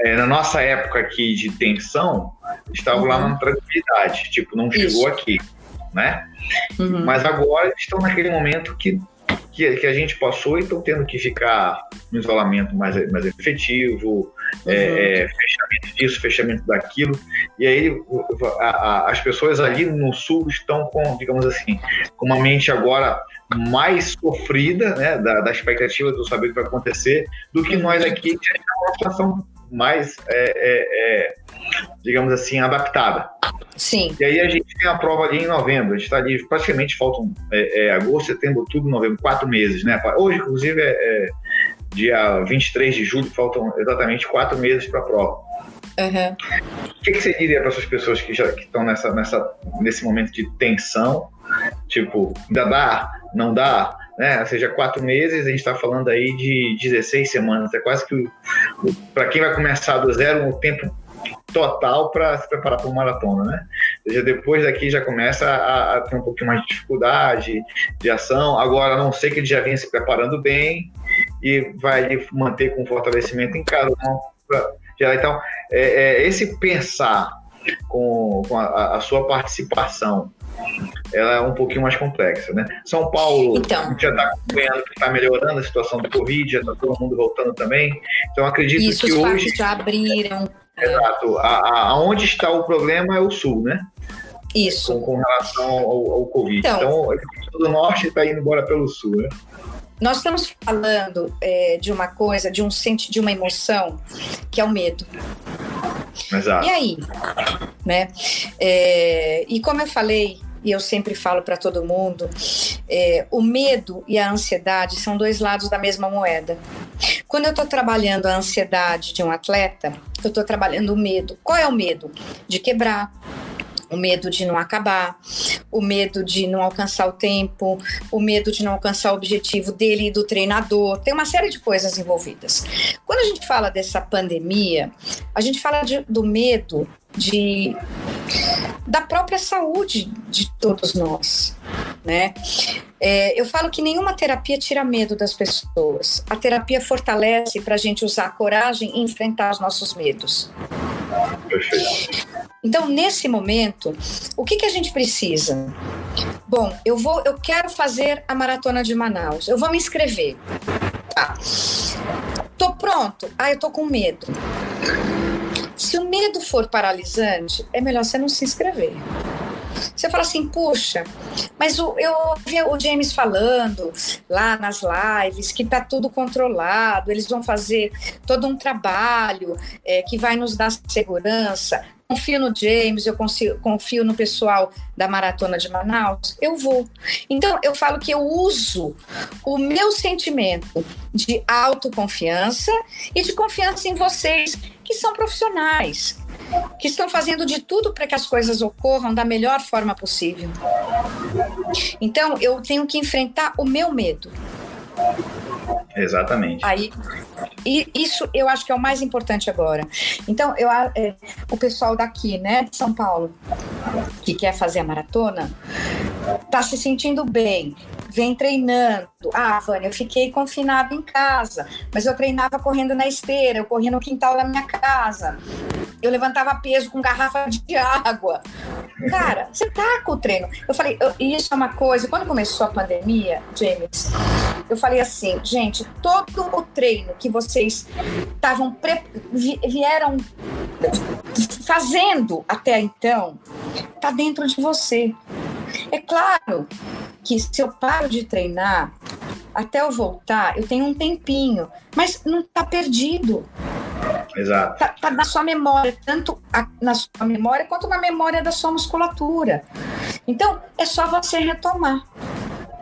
é, na nossa época aqui de tensão, estavam uhum. lá na tranquilidade, tipo, não chegou Isso. aqui, né? Uhum. Mas agora estão naquele momento que que, que a gente passou e estão tendo que ficar no isolamento mais, mais efetivo, é, uhum. é, fechamento disso, fechamento daquilo. E aí a, a, as pessoas ali no sul estão com, digamos assim, com uma mente agora mais sofrida, né, da, da expectativa do saber o que vai acontecer, do que nós aqui que é uma situação mais, é, é, é, digamos assim, adaptada. Sim. E aí a gente tem a prova ali em novembro. A gente está ali, praticamente faltam é, é, agosto, setembro, outubro, novembro, quatro meses, né? Hoje, inclusive, é, é dia 23 de julho, faltam exatamente quatro meses para a prova. Uhum. O que, que, você diria para essas pessoas que já estão nessa, nessa, nesse momento de tensão? Tipo, ainda dá? Não dá? Né? Ou seja, quatro meses, a gente está falando aí de 16 semanas. É quase que, para quem vai começar do zero, o tempo total para se preparar para uma maratona, né? Ou seja, depois daqui já começa a, a, ter um pouquinho mais de dificuldade de ação. Agora, a não sei que ele já venha se preparando bem e vai manter com fortalecimento em casa. Então, é, é, esse pensar com, com a, a, sua participação ela é um pouquinho mais complexa, né? São Paulo então, já está acompanhando que está melhorando a situação do Covid, já está todo mundo voltando também. Então acredito isso, que os hoje já abriram. Exato. A, a, aonde está o problema é o sul, né? Isso. Com, com relação ao, ao Covid. Então, então o do norte está indo embora pelo sul, né? Nós estamos falando é, de uma coisa, de um senti de uma emoção que é o medo. Exato. E aí, né? É, e como eu falei e eu sempre falo para todo mundo, é, o medo e a ansiedade são dois lados da mesma moeda. Quando eu estou trabalhando a ansiedade de um atleta, eu estou trabalhando o medo. Qual é o medo? De quebrar, o medo de não acabar, o medo de não alcançar o tempo, o medo de não alcançar o objetivo dele e do treinador. Tem uma série de coisas envolvidas. Quando a gente fala dessa pandemia, a gente fala de, do medo de da própria saúde de todos nós, né? É, eu falo que nenhuma terapia tira medo das pessoas. A terapia fortalece para a gente usar coragem e enfrentar os nossos medos. Perfeito. Então, nesse momento, o que, que a gente precisa? Bom, eu vou, eu quero fazer a maratona de Manaus. Eu vou me inscrever. Tá. Tô pronto. Ah, eu tô com medo. Se o medo for paralisante, é melhor você não se inscrever. Você fala assim, puxa, mas o, eu ouvi o James falando lá nas lives que tá tudo controlado, eles vão fazer todo um trabalho é, que vai nos dar segurança confio no James, eu confio, confio no pessoal da Maratona de Manaus, eu vou. Então, eu falo que eu uso o meu sentimento de autoconfiança e de confiança em vocês, que são profissionais, que estão fazendo de tudo para que as coisas ocorram da melhor forma possível. Então, eu tenho que enfrentar o meu medo. Exatamente. Aí, e isso eu acho que é o mais importante agora. Então, eu, é, o pessoal daqui, né, de São Paulo, que quer fazer a maratona, tá se sentindo bem, vem treinando. Ah, Vânia, eu fiquei confinada em casa, mas eu treinava correndo na esteira, eu corria no quintal da minha casa. Eu levantava peso com garrafa de água. Cara, você tá com o treino. Eu falei, eu, isso é uma coisa. Quando começou a pandemia, James, eu falei assim, gente, todo o treino que vocês estavam vieram fazendo até então tá dentro de você. É claro que se eu paro de treinar até eu voltar, eu tenho um tempinho, mas não tá perdido. Exato. Tá, tá, na sua memória, tanto a, na sua memória quanto na memória da sua musculatura. Então, é só você retomar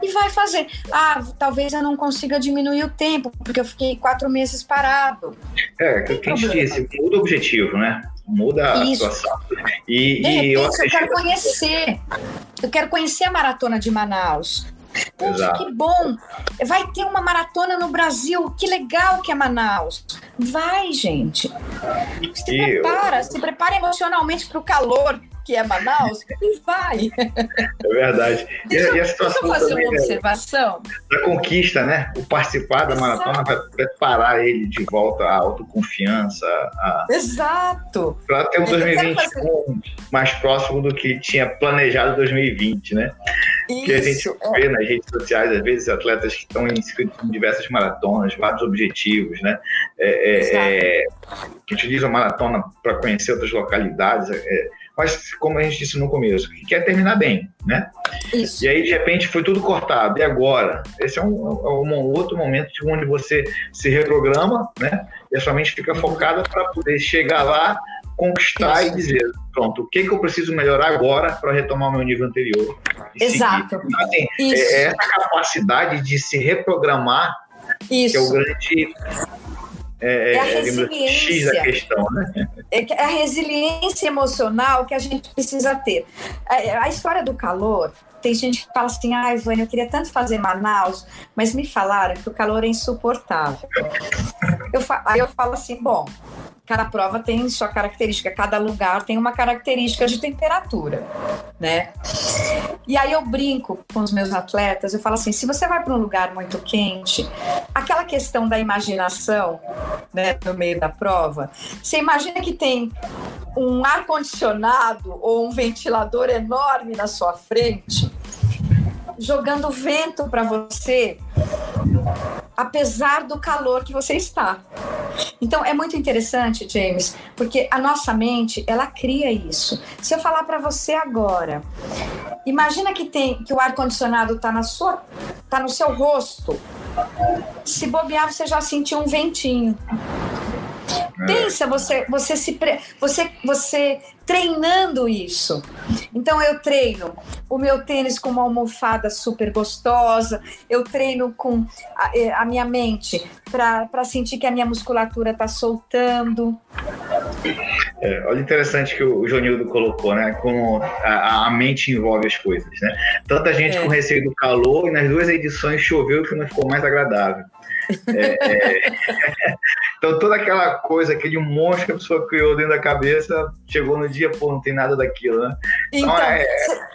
e vai fazer. Ah, talvez eu não consiga diminuir o tempo, porque eu fiquei quatro meses parado. É, que a gente disse, muda o objetivo, né? Muda a Isso. situação. E, De repente, eu, eu quero conhecer. Eu quero conhecer a maratona de Manaus. Poxa, que bom! Vai ter uma maratona no Brasil, que legal que é Manaus. Vai, gente. Se prepara, se prepara emocionalmente para o calor, que é Manaus, e vai. É verdade. Deixa, e, a situação deixa eu fazer uma observação. Da conquista, né? O participar da maratona vai preparar ele de volta à autoconfiança. A... Exato. Para ter um 2021 fazer... mais próximo do que tinha planejado 2020, né? Isso, que a gente é. vê nas redes sociais, às vezes, atletas que estão inscritos em diversas maratonas, vários objetivos, né? É, é, é a gente utiliza a maratona para conhecer outras localidades. É, mas como a gente disse no começo, que quer terminar bem, né? Isso. E aí, de repente, foi tudo cortado. E agora? Esse é um, é um outro momento onde você se reprograma, né? E a sua mente fica focada para poder chegar lá, conquistar Isso. e dizer, pronto, o que, que eu preciso melhorar agora para retomar o meu nível anterior? Exato. Então, assim, é, é essa capacidade de se reprogramar Isso. que é o grande é, é, a é, resiliência. X questão, né? É a resiliência emocional que a gente precisa ter. A, a história do calor, tem gente que fala assim, ai, ah, Vânia, eu queria tanto fazer Manaus, mas me falaram que o calor é insuportável. Eu, aí eu falo assim, bom, cada prova tem sua característica, cada lugar tem uma característica de temperatura, né? E aí eu brinco com os meus atletas, eu falo assim, se você vai para um lugar muito quente, aquela questão da imaginação, né, no meio da prova, você imagina que tem um ar condicionado ou um ventilador enorme na sua frente, jogando vento para você, apesar do calor que você está. Então é muito interessante, James, porque a nossa mente ela cria isso. Se eu falar para você agora, imagina que tem que o ar condicionado está na sua, tá no seu rosto. Se bobear, você já sentiu um ventinho. É. Pensa você, você se você, você treinando isso. Então eu treino o meu tênis com uma almofada super gostosa, eu treino com a, é, a minha mente para sentir que a minha musculatura está soltando. É, olha interessante que o Jonildo colocou, né? Como a, a, mente envolve as coisas, né? Tanta gente é. com receio do calor e nas duas edições choveu que não ficou mais agradável. É, é. então toda aquela coisa, aquele monstro que a pessoa criou dentro da cabeça, chegou no dia, pô, não tem nada daquilo, né? Então, então é,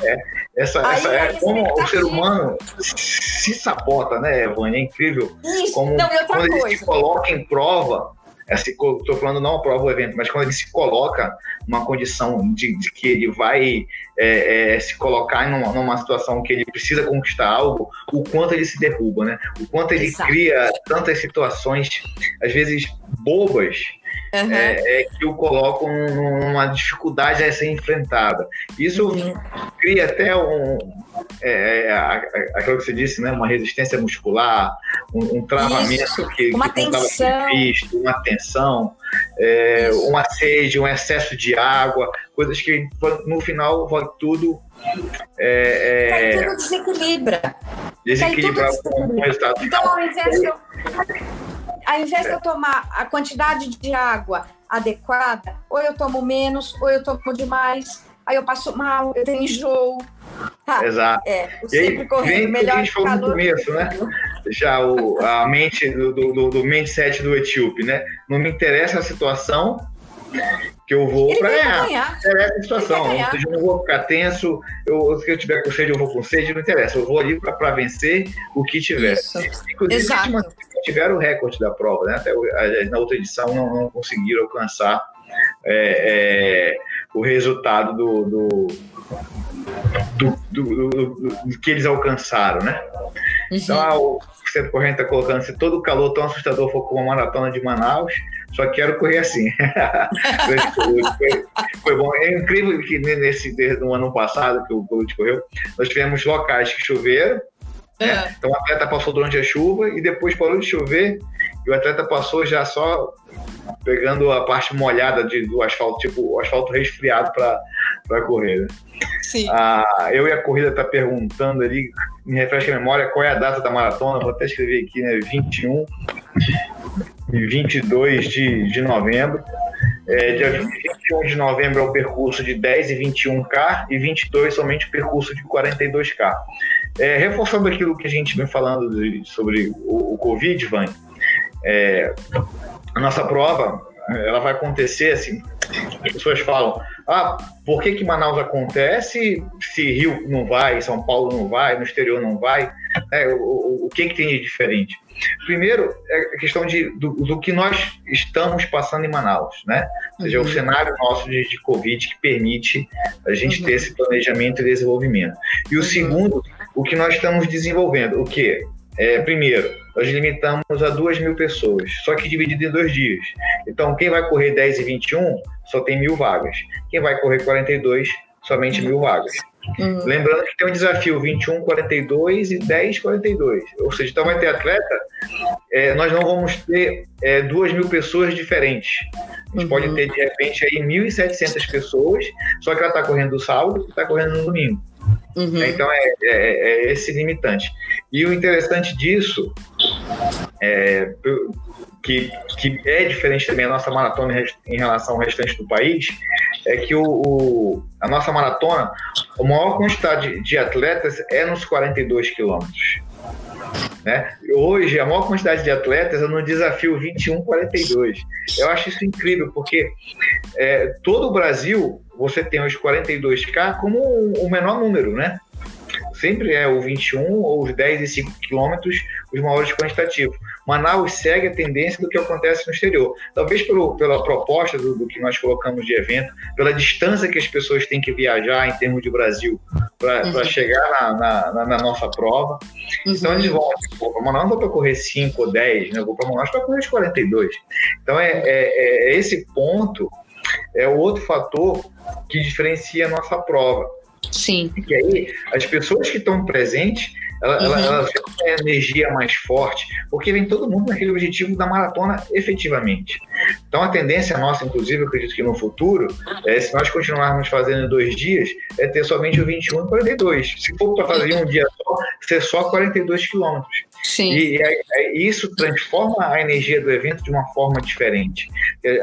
é, essa, essa é como o ser humano se sabota, né, Evânia? É incrível. Isso. Como não, quando coisa. ele se coloca em prova, estou falando não aprova o evento, mas quando ele se coloca numa condição de, de que ele vai é, é, se colocar numa, numa, situação que ele precisa conquistar algo, o quanto ele se derruba, né? O quanto ele Exato. cria tantas situações, às vezes bobas, Uhum. É, é, que o colocam numa dificuldade a ser enfrentada. Isso uhum. cria até um, é, é aquilo que você disse, né? Uma resistência muscular, um, um travamento Isso. que, uma que tensão. Previsto, uma tensão, é, uma sede, um excesso de água, coisas que no final vai tudo. É, é, tudo desequilibra. Desequilibrar com o resultado. Então, ao invés de eu ao invés de eu tomar a quantidade de água adequada, ou eu tomo menos, ou eu tomo demais, aí eu passo mal, eu tenho enjoo. Ah, Exato. É, e aí, vem melhor que a gente falou no começo, né? Já o, a mente do, do, do mindset do etíope, né? Não me interessa a situação, que eu vou para ganhar. ganhar. Não interessa a situação. Ou seja, eu não vou ficar tenso, eu, se eu tiver com sede, eu vou com sede, não interessa. Eu vou ali para vencer o que tiver. Isso. Inclusive, Exato. tiveram o recorde da prova, né? Até na outra edição não, não conseguiram alcançar é, é, o resultado do, do, do, do, que eles alcançaram, né? Uhum. Então, o centro corrente está colocando se todo o calor tão assustador for como a maratona de Manaus, só quero correr assim. foi, foi, bom. É incrível que nesse no ano passado que o Bolt correu, nós tivemos locais que choveram. Né? É. Então o atleta passou durante a chuva e depois parou de chover e o atleta passou já só pegando a parte molhada de, do asfalto, tipo o asfalto resfriado para correr. Né? Sim. Ah, eu e a corrida tá perguntando ali, me refresca a memória, qual é a data da maratona, vou até escrever aqui, né? 21 e 22 de, de novembro. É, dia 21 de novembro é o percurso de 10 e 21K e 22 somente o percurso de 42K. é, reforçando aquilo que a gente vem falando de, sobre o, o Covid, Van, é, a nossa prova ela vai acontecer assim. As pessoas falam, ah, por que, que Manaus acontece se Rio não vai, São Paulo não vai, no exterior não vai? É, o, o, que, que tem de diferente? Primeiro, é a questão de, do, do, que nós estamos passando em Manaus, né? Ou seja, uhum. o cenário nosso de, de, Covid que permite a gente uhum. ter esse planejamento e desenvolvimento. E o uhum. segundo, o que nós estamos desenvolvendo, o que? É, primeiro, nós limitamos a 2 mil pessoas, só que dividido em dois dias. Então, quem vai correr 10 e 21 só tem mil vagas. Quem vai correr 42, somente mil vagas. Uhum. Lembrando que tem um desafio 21, 42 e 10, 42. Ou seja, então vai ter atleta, é, nós não vamos ter é, duas mil pessoas diferentes. A gente uhum. pode ter, de repente, aí 1.700 pessoas, só que ela está correndo no sábado e está correndo no domingo. Uhum. Então é, é, é, esse limitante. E o interessante disso é que, que é diferente também a nossa maratona em relação ao restante do país, é que o, o a nossa maratona, a maior quantidade de atletas é nos 42 quilômetros. Né? Hoje, a maior quantidade de atletas é no desafio 21-42. Eu acho isso incrível, porque é, todo o Brasil, você tem os 42K como o menor número, né? Sempre é o 21 ou os 10 e 5 quilômetros os maiores quantitativos. Manaus segue a tendência do que acontece no exterior. Talvez pelo, pela proposta do, do, que nós colocamos de evento, pela distância que as pessoas têm que viajar em termos de Brasil para uhum. chegar na, na, na, nossa prova. Uhum. Então eles vão, para Manaus não vou para correr 5 ou 10, né? vou para Manaus para correr os 42. Então é, é, é esse ponto é o outro fator que diferencia a nossa prova. Sim. E aí, as pessoas que estão presentes, ela, uhum. ela, ela tem a energia mais forte, porque vem todo mundo naquele objetivo da maratona efetivamente. Então, a tendência nossa, inclusive, eu acredito que no futuro, é, se nós continuarmos fazendo dois dias, é ter somente o 21 e 42. Se for para fazer um dia só, ser só 42 quilômetros. Sim. E, e, isso transforma a energia do evento de uma forma diferente.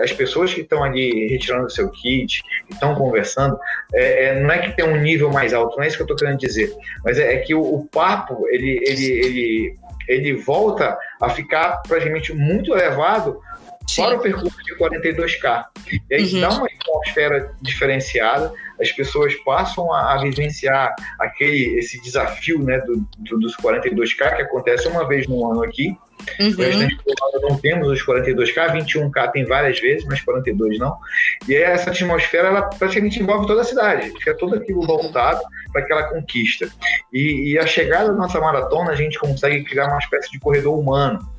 As pessoas que estão ali retirando o seu kit, estão conversando, é, é, não é que tem um nível mais alto, não é isso que eu estou querendo dizer, mas é, é que o, o, papo ele, ele, ele, ele volta a ficar praticamente muito elevado Sim. para o percurso de 42K. E aí uhum. dá uma atmosfera diferenciada, as pessoas passam a, a vivenciar aquele, esse desafio né, do, do, dos 42K, que acontece uma vez no ano aqui. Uhum. Não temos os 42K, 21K tem várias vezes, mas 42 não. E aí essa atmosfera, ela praticamente envolve toda a cidade, fica tudo aquilo voltado para aquela conquista. E, e a chegada da nossa maratona, a gente consegue criar uma espécie de corredor humano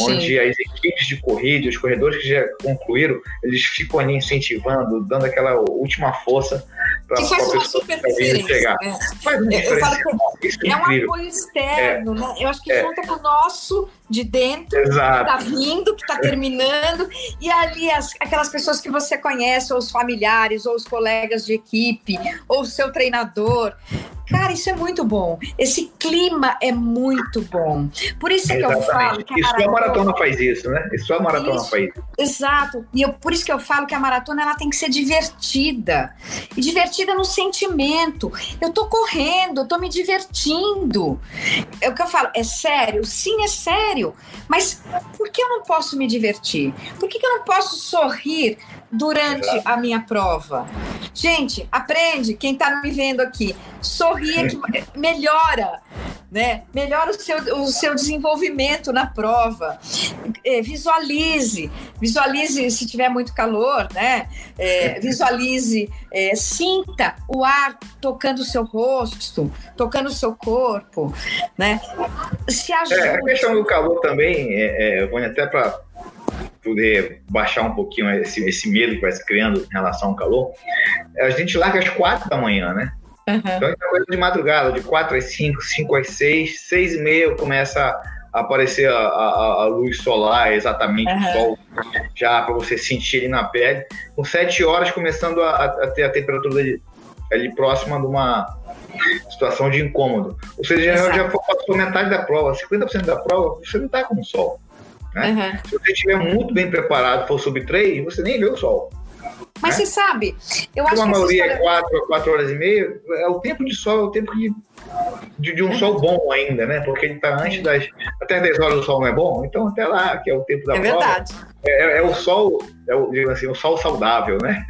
onde Sim. as equipes de corrida, os corredores que já concluíram, eles ficam ali incentivando, dando aquela última força para faz uma super diferença. Né? Eu, falo que é, é um apoio externo, é. né? Eu acho que é. junta com o nosso de dentro, Exato. que está vindo, que está terminando, e ali as, aquelas pessoas que você conhece, ou os familiares, ou os colegas de equipe, ou o seu treinador. Cara, isso é muito bom. Esse clima é muito bom. Por isso Exatamente. que eu falo que a maratona... Isso a maratona faz isso, né? Isso a maratona isso. faz isso. Exato. E eu, por isso que eu falo que a maratona ela tem que ser divertida. E divertida no sentimento. Eu tô correndo, eu tô me divertindo. É o que eu falo, é sério? Sim, é sério. Mas por que eu não posso me divertir? Por que, que eu não posso sorrir durante a minha prova. Gente, aprende, quem está me vendo aqui, sorria que melhora, né? Melhora o seu, o seu desenvolvimento na prova. É, visualize, visualize se tiver muito calor, né? É, visualize, é, sinta o ar tocando o seu rosto, tocando o seu corpo, né? Se ajude. É, a questão do calor também, é, é, vou até para poder baixar um pouquinho esse, esse medo que vai se criando em relação ao calor, a gente larga às quatro da manhã, né? Uhum. Então é coisa de madrugada, de quatro às cinco, cinco às seis, seis e meia começa a aparecer a, a, a luz solar, exatamente uhum. o sol, já para você sentir ele na pele. Com sete horas começando a, a ter a temperatura ali, ali próxima de uma situação de incômodo. Ou seja, já, já passou metade da prova, 50% da prova, você não está com o sol. Né? Uhum. Se você estiver muito bem preparado, for sub 3, você nem vê o sol. Mas né? você sabe, eu acho que. Uma maioria é 4 a 4 horas e meia, é o tempo de sol, é o tempo que de, de um sol bom ainda, né? Porque ele está antes das. Até 10 horas o sol não é bom, então até lá, que é o tempo da é prova. Verdade. É, é o sol, é o, assim, o sol saudável, né?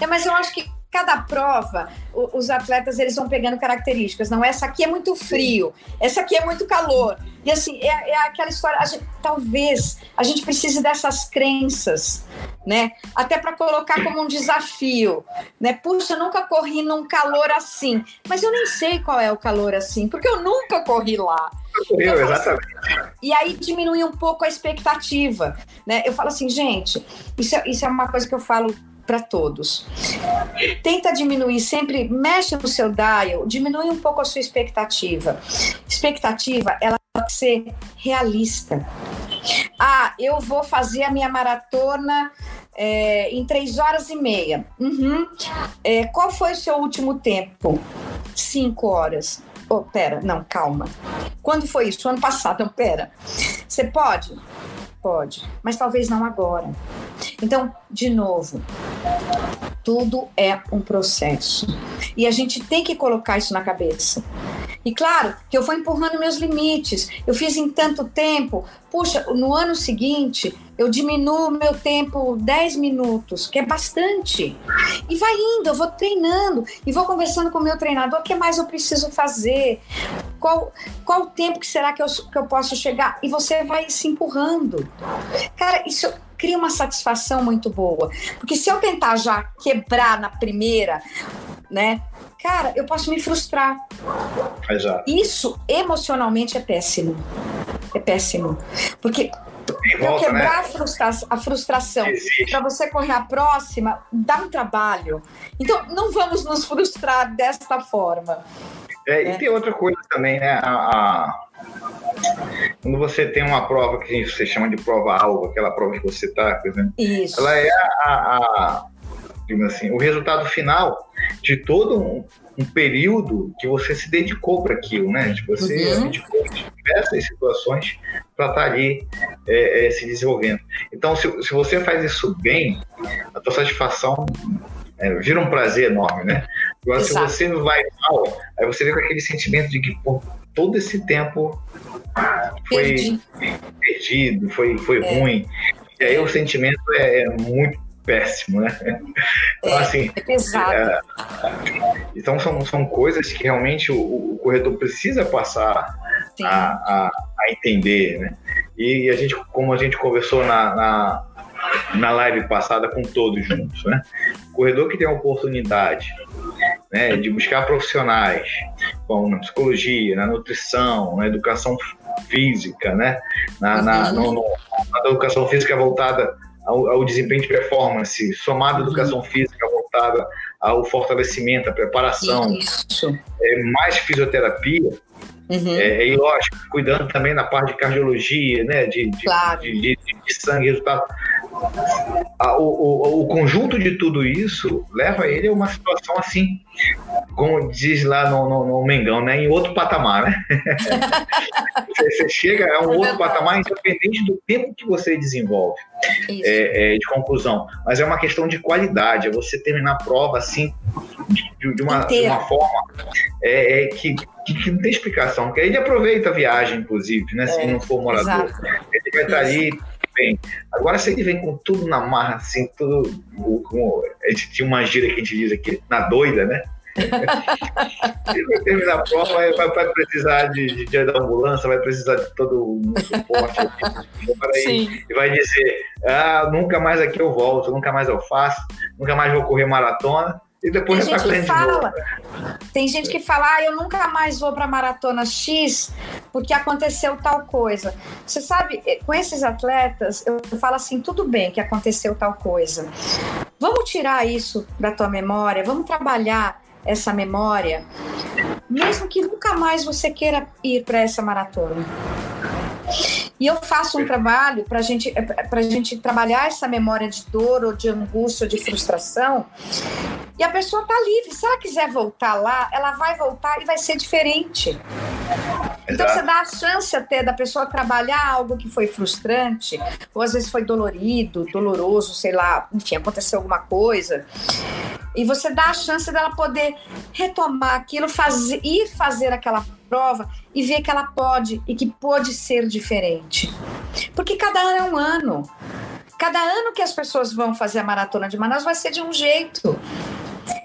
É, mas eu acho que cada prova, os atletas eles vão pegando características. Não, essa aqui é muito frio, essa aqui é muito calor. E assim, é, é aquela história. A gente, talvez a gente precise dessas crenças, né? Até para colocar como um desafio, né? Puxa, eu nunca corri num calor assim, mas eu nem sei qual é o calor assim, porque eu nunca corri lá. Então, eu, exatamente. E aí diminui um pouco a expectativa, né? Eu falo assim, gente, isso é, isso é uma coisa que eu falo para todos. Tenta diminuir sempre, mexe no seu dial, diminui um pouco a sua expectativa. Expectativa, ela que ser realista. Ah, eu vou fazer a minha maratona é, em três horas e meia. Uhum. É, qual foi o seu último tempo? Cinco horas. Oh, pera, não, calma. Quando foi isso? Ano passado, não, pera. Você pode? Pode, mas talvez não agora. Então, de novo, tudo é um processo. E a gente tem que colocar isso na cabeça. E claro que eu vou empurrando meus limites. Eu fiz em tanto tempo. Puxa, no ano seguinte eu diminuo meu tempo 10 minutos, que é bastante. E vai indo, eu vou treinando e vou conversando com o meu treinador, o que mais eu preciso fazer? Qual, qual o tempo que será que eu, que eu posso chegar? E você vai se empurrando. Cara, isso cria uma satisfação muito boa. Porque se eu tentar já quebrar na primeira, né? Cara, eu posso me frustrar. Exato. Isso emocionalmente é péssimo. É péssimo. Porque volta, quebrar né? a, frustra a frustração para você correr a próxima dá um trabalho. Então, não vamos nos frustrar desta forma. É, é. E tem outra coisa também, né? A, a, quando você tem uma prova que você chama de prova alvo, aquela prova que você está, por exemplo, Isso. ela é a, a assim, o resultado final de todo um, um, período que você se dedicou para aquilo, né? Tipo, você uhum. dedicou diversas situações para estar tá ali é, é, se desenvolvendo. Então, se, se você faz isso bem, a tua satisfação é, vira um prazer enorme, né? Agora, Exato. se você vai mal, aí você vê com aquele sentimento de que pô, todo esse tempo foi Perdi. perdido, foi, foi é. ruim. E aí o sentimento é, é muito péssimo, né? Então, assim, é pesado. É, então, são, são coisas que realmente o, o corretor precisa passar a, a, a, entender, né? E a gente, como a gente conversou na, na, na live passada com todos juntos, né? O corredor que tem a oportunidade né, de buscar profissionais como na psicologia, na nutrição, na educação física, né? Na, na, uhum. no, no, na educação física voltada ao, ao desempenho de performance, somado à uhum. educação física voltada ao fortalecimento, à preparação. É, mais fisioterapia, Uhum. É, e lógico, cuidando também na parte de cardiologia, né? De, de, claro. de, de, de sangue, resultado. O, o, o, conjunto de tudo isso leva ele a uma situação assim, como diz lá no, no, no Mengão, né? Em outro patamar, né? você, você, chega a um é outro patamar independente do tempo que você desenvolve é, é, de conclusão. Mas é uma questão de qualidade, é você terminar a prova assim, de, de, uma, de uma, forma é, é que, que, que, não tem explicação. Ele aproveita a viagem, inclusive, né? Se é, não for morador. Exato. Ele vai estar ali bem. Agora, se ele vem com tudo na marra, assim, tudo. A gente tinha uma gíria que a gente diz aqui, na doida, né? ele vai terminar a prova, vai, vai, precisar de, de, de, da ambulância, vai precisar de todo o suporte. e, e vai dizer: ah, nunca mais aqui eu volto, nunca mais eu faço, nunca mais vou correr maratona. E depois tem gente que fala, tem gente que fala, ah, eu nunca mais vou para maratona X porque aconteceu tal coisa. Você sabe, eh, com esses atletas, eu falo assim, tudo bem que aconteceu tal coisa. Vamos tirar isso da tua memória, vamos trabalhar essa memória, mesmo que nunca mais você queira ir para essa maratona. E eu faço um trabalho para gente, a gente trabalhar essa memória de dor, ou de angústia, ou de frustração. E a pessoa está livre. Se ela quiser voltar lá, ela vai voltar e vai ser diferente. Então você dá a chance até da pessoa trabalhar algo que foi frustrante, ou às vezes foi dolorido, doloroso, sei lá, enfim, aconteceu alguma coisa. e você dá a chance dela poder retomar aquilo, fazer, ir fazer aquela prova e ver que ela pode e que pode ser diferente. Porque cada ano é um ano. Cada ano que as pessoas vão fazer a maratona de Manaus vai ser de um jeito.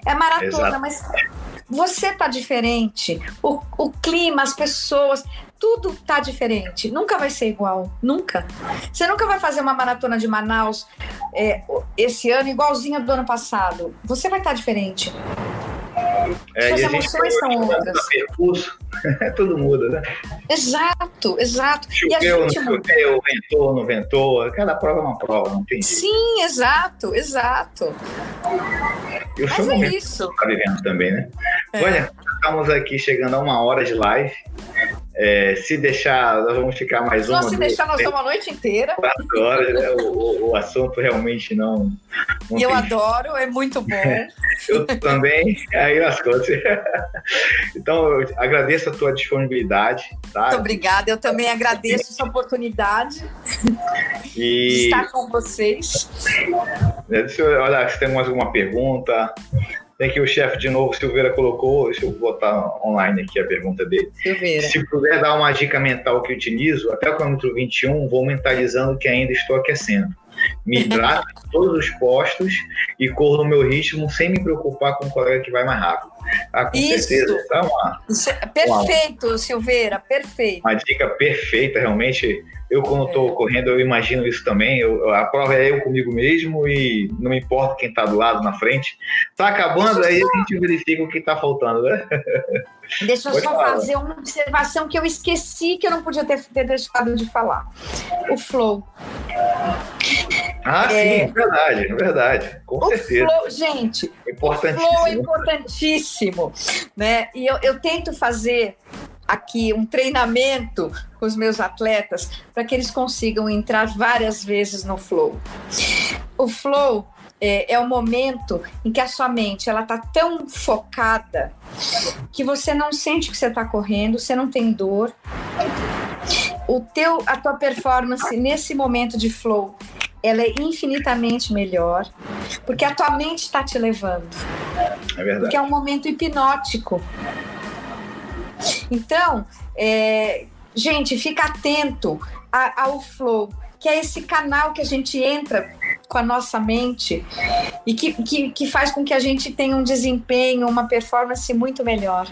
É maratona, Exato. mas você tá diferente. O, o clima, as pessoas, tudo tá diferente. Nunca vai ser igual. Nunca. Você nunca vai fazer uma maratona de Manaus é, esse ano igualzinha do ano passado. Você vai estar tá diferente. É, Suas emoções são outras. Percurso, tudo muda, né? Exato, exato. Choveu, gente... não choveu, ventou, não ventou. Cada prova é uma prova, não tem Sim, exato, exato. E o Mas é isso. Está vivendo também, né? É. Olha, estamos aqui chegando a uma hora de live. É, se deixar, nós vamos ficar mais uma. se deixar, nós estamos a noite inteira. Quatro horas, né? o, o, assunto realmente não. não eu adoro, é muito bom. eu também, aí as coisas. então, eu agradeço a tua disponibilidade. Tá? Muito obrigada, eu também agradeço essa oportunidade e... de estar com vocês. Eu olhar se tem mais alguma pergunta. Tem aqui o chefe de novo, Silveira colocou, deixa eu botar online aqui a pergunta dele. Silveira. Se puder dar uma dica mental que utilizo, até o quilômetro 21, vou mentalizando que ainda estou aquecendo. Me hidrato em todos os postos e corro no meu ritmo sem me preocupar com o colega que vai mais rápido. Ah, com Isso. certeza. Tá uma, é perfeito, uma, Silveira, perfeito. Uma dica perfeita, realmente. Eu, quando estou é. correndo, eu imagino isso também. Eu, a prova é eu comigo mesmo e não me importa quem está do lado, na frente. Está acabando, aí a gente verifica o que está faltando, né? Deixa eu Pode só falar. fazer uma observação que eu esqueci que eu não podia ter, ter deixado de falar. O flow. Ah, é, sim, verdade, verdade. Com o certeza. Flow, gente, importantíssimo. o flow é importantíssimo. Né? E eu, eu tento fazer aqui um treinamento com os meus atletas para que eles consigam entrar várias vezes no flow. O flow é, é o momento em que a sua mente ela está tão focada que você não sente que você está correndo, você não tem dor. O teu, a tua performance nesse momento de flow ela é infinitamente melhor, porque a tua mente está te levando. É verdade. Porque é um momento hipnótico. Então, é, gente, fica atento ao flow, que é esse canal que a gente entra com a nossa mente e que, que, que faz com que a gente tenha um desempenho, uma performance muito melhor.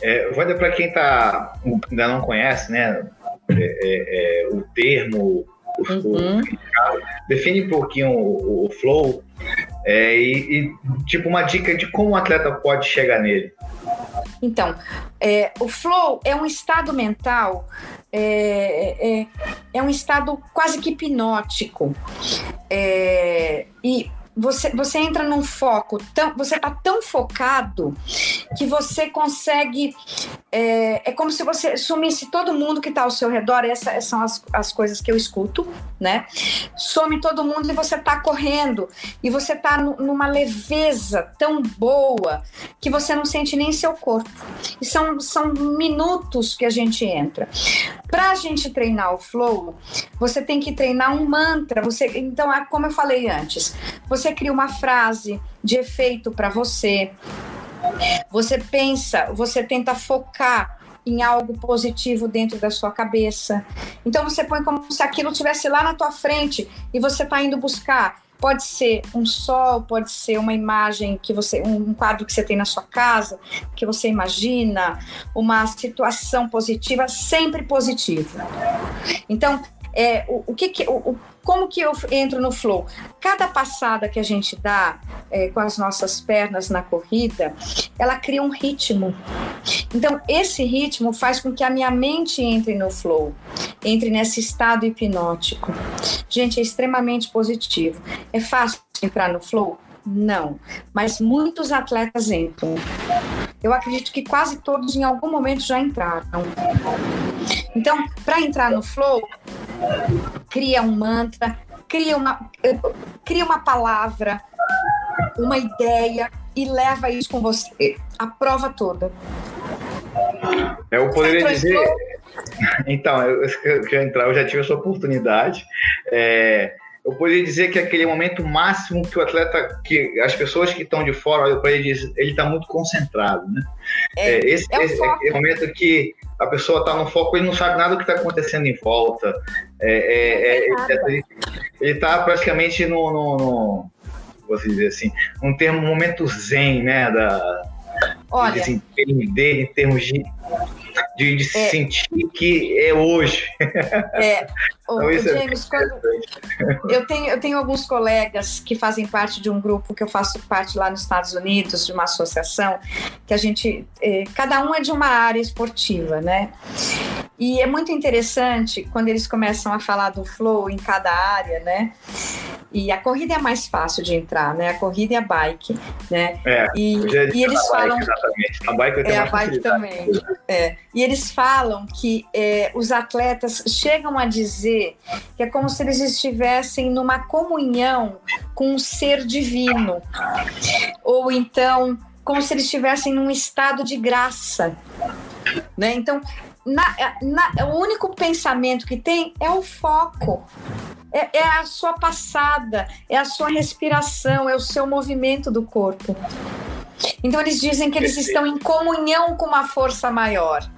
É, dar para quem tá, ainda não conhece, né, é, é, é o termo, uhum. o, define um pouquinho o, o flow é, e, e, tipo, uma dica de como o atleta pode chegar nele. Então, é, o flow é um estado mental, é, é, é um estado quase que hipnótico. É, e você, você entra num foco, tão, você está tão focado que você consegue. É, é como se você sumisse todo mundo que está ao seu redor, essas são as, as coisas que eu escuto, né? Some todo mundo e você está correndo, e você está numa leveza tão boa que você não sente nem seu corpo. E são, são minutos que a gente entra. Para a gente treinar o flow, você tem que treinar um mantra. Você, então, é como eu falei antes, você cria uma frase de efeito para você. Você pensa, você tenta focar em algo positivo dentro da sua cabeça. Então você põe como se aquilo estivesse lá na tua frente e você está indo buscar. Pode ser um sol, pode ser uma imagem que você, um quadro que você tem na sua casa, que você imagina, uma situação positiva, sempre positiva. Então, é, o, o que, que o, como que eu entro no flow? Cada passada que a gente dá é, com as nossas pernas na corrida, ela cria um ritmo. Então, esse ritmo faz com que a minha mente entre no flow, entre nesse estado hipnótico. Gente, é extremamente positivo. É fácil entrar no flow? Não, mas muitos atletas entram. Eu acredito que quase todos em algum momento já entraram. Então, para entrar no flow, cria um mantra, cria uma, cria uma palavra, uma ideia e leva isso com você. A prova toda. Eu poderia dizer. Então, eu, eu, eu, entrar, eu já tive essa oportunidade. É, eu poderia dizer que é aquele momento máximo que o atleta, que as pessoas que estão de fora olham para ele e dizem, ele está muito concentrado, né? É, é esse é, esse, é momento que a pessoa está no foco, ele não sabe nada do que está acontecendo em volta. É, é, é ele está praticamente no, no, no, vou dizer assim, um termo momento zen, né? Da, Olha, dele em termos de de, de é. sentir que é hoje. É. O, então, é James, quando eu tenho, eu tenho alguns colegas que fazem parte de um grupo que eu faço parte lá nos Estados Unidos, de uma associação, que a gente. É, cada um é de uma área esportiva, né? E é muito interessante quando eles começam a falar do flow em cada área, né? E a corrida é mais fácil de entrar, né? A corrida e a bike, né? É, e, e eles falam. Bike, exatamente. A bike, é, a bike também. É. E eles falam que é, os atletas chegam a dizer que é como se eles estivessem numa comunhão com um ser divino, ou então como se eles estivessem num estado de graça. Né? Então, na, na, o único pensamento que tem é o foco. É, é, a sua passada, é a sua respiração, é o seu movimento do corpo. Então eles dizem que eles estão em comunhão com uma força maior,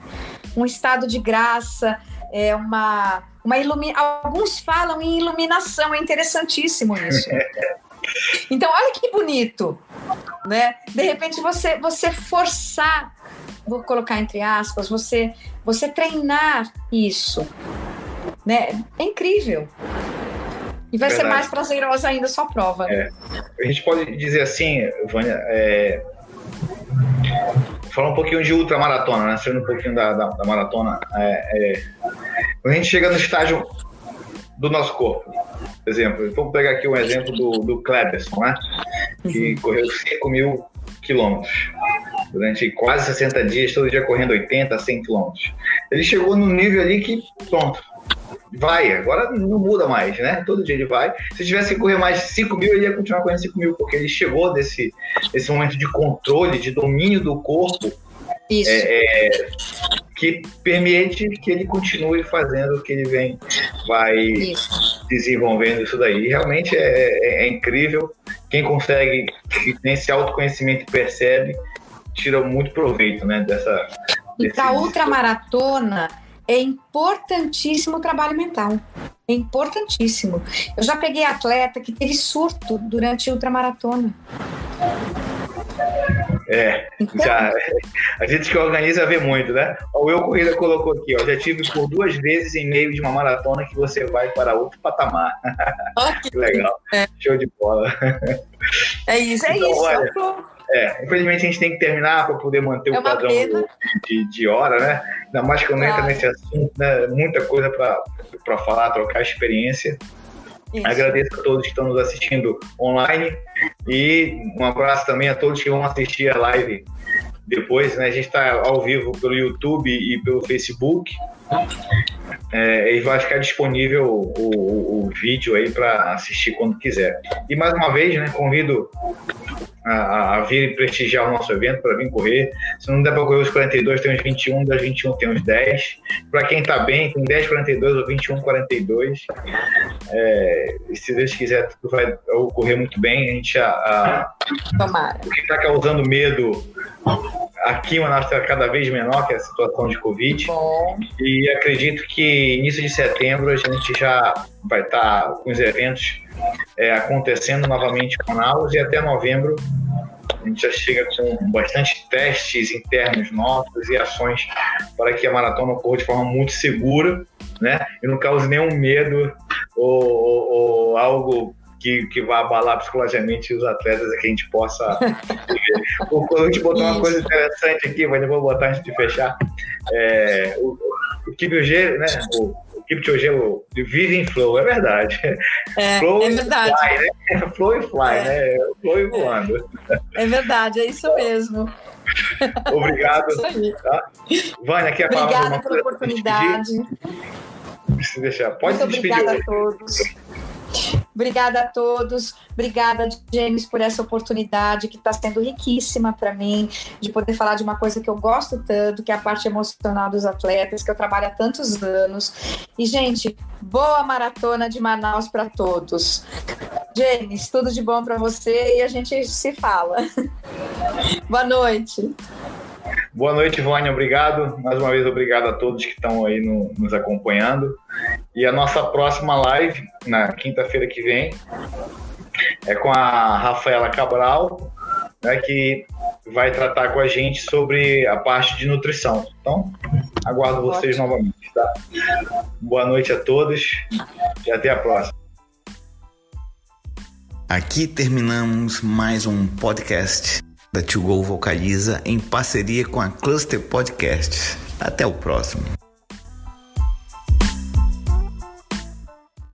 um estado de graça, é uma uma ilumi... alguns falam em iluminação, é interessantíssimo isso. Então olha que bonito, né? De repente você você forçar, vou colocar entre aspas, você você treinar isso, né? É incrível. E vai Verdade. ser mais prazerosa ainda a sua prova. É. A gente pode dizer assim, Vânia, é... falar um pouquinho de ultramaratona, né? Sendo um pouquinho da, da, da maratona. É, é... Quando a gente chega no estágio do nosso corpo, por exemplo, vamos pegar aqui um exemplo do, do Kleberson, né? Que uhum. correu 5 mil quilômetros durante quase 60 dias, todo dia correndo 80, 100 quilômetros. Ele chegou no nível ali que, pronto, vai, agora não muda mais, né? Todo dia ele vai. Se tivesse que correr mais 5 mil, ele ia continuar correndo 5 mil, porque ele chegou desse, desse momento de controle, de domínio do corpo. Isso. É, é, que permite que ele continue fazendo o que ele vem, vai isso. desenvolvendo isso daí. E realmente é, é, é incrível. Quem consegue, que tem esse autoconhecimento percebe, tira muito proveito né, dessa. E para ultramaratona, é importantíssimo o trabalho mental. É importantíssimo. Eu já peguei atleta que teve surto durante a ultramaratona. É, então, já, a gente que organiza vê muito, né? O Eu Corrida colocou aqui, ó, já tive por duas vezes em meio de uma maratona que você vai para outro patamar. Que legal. É. Show de bola. É isso, é então, isso. Olha, é, infelizmente a gente tem que terminar para poder manter é o padrão de, de, hora, né? Ainda mais quando claro. entra nesse assunto, né? Muita coisa para falar, trocar experiência. Isso. Agradeço a todos que estão nos assistindo online e um abraço também a todos que vão assistir a live depois. Né? A gente está ao vivo pelo YouTube e pelo Facebook. É, e vai ficar disponível o, o, o vídeo aí para assistir quando quiser. E mais uma vez, né, convido a, a vir prestigiar o nosso evento, para vir correr. Se não der para correr os 42, tem uns 21, das 21 tem uns 10. Para quem está bem, tem 10, 42 ou 21, 42. É, se Deus quiser, tudo vai ocorrer muito bem. A gente, a, a o que está causando medo aqui uma está cada vez menor, que é a situação de Covid. Bom. E acredito que início de setembro a gente já vai estar tá com os eventos é, acontecendo novamente com Manaus e até novembro a gente já chega com bastante testes internos nossos e ações para que a maratona ocorra de forma muito segura, né? E não cause nenhum medo ou, ou, ou algo que, que vai abalar psicologicamente os atletas que a gente possa. A gente botar uma coisa interessante aqui, mas eu vou botar antes de fechar. É, o, o Kipchoge, né? O, o Kipchoge vive em flow, é verdade. É, flow é verdade. Fly, né? Flow e fly, é. né? Flow e voando. É verdade, é isso mesmo. Obrigado. É tá? Vânia, quer falar Obrigada pela oportunidade. Se deixar. Pode Muito se despedir. Obrigada a todos. Obrigada a todos, obrigada, James, por essa oportunidade que está sendo riquíssima para mim, de poder falar de uma coisa que eu gosto tanto, que é a parte emocional dos atletas, que eu trabalho há tantos anos. E, gente, boa maratona de Manaus para todos. James, tudo de bom para você e a gente se fala. Boa noite. Boa noite, Vânia. Obrigado. Mais uma vez, obrigado a todos que estão aí no, nos acompanhando. E a nossa próxima live, na quinta-feira que vem, é com a Rafaela Cabral, né, que vai tratar com a gente sobre a parte de nutrição. Então, aguardo vocês Ótimo. novamente. Tá? Boa noite a todos e até a próxima. Aqui terminamos mais um podcast da To Go Vocaliza em parceria com a Cluster Podcast. Até o próximo.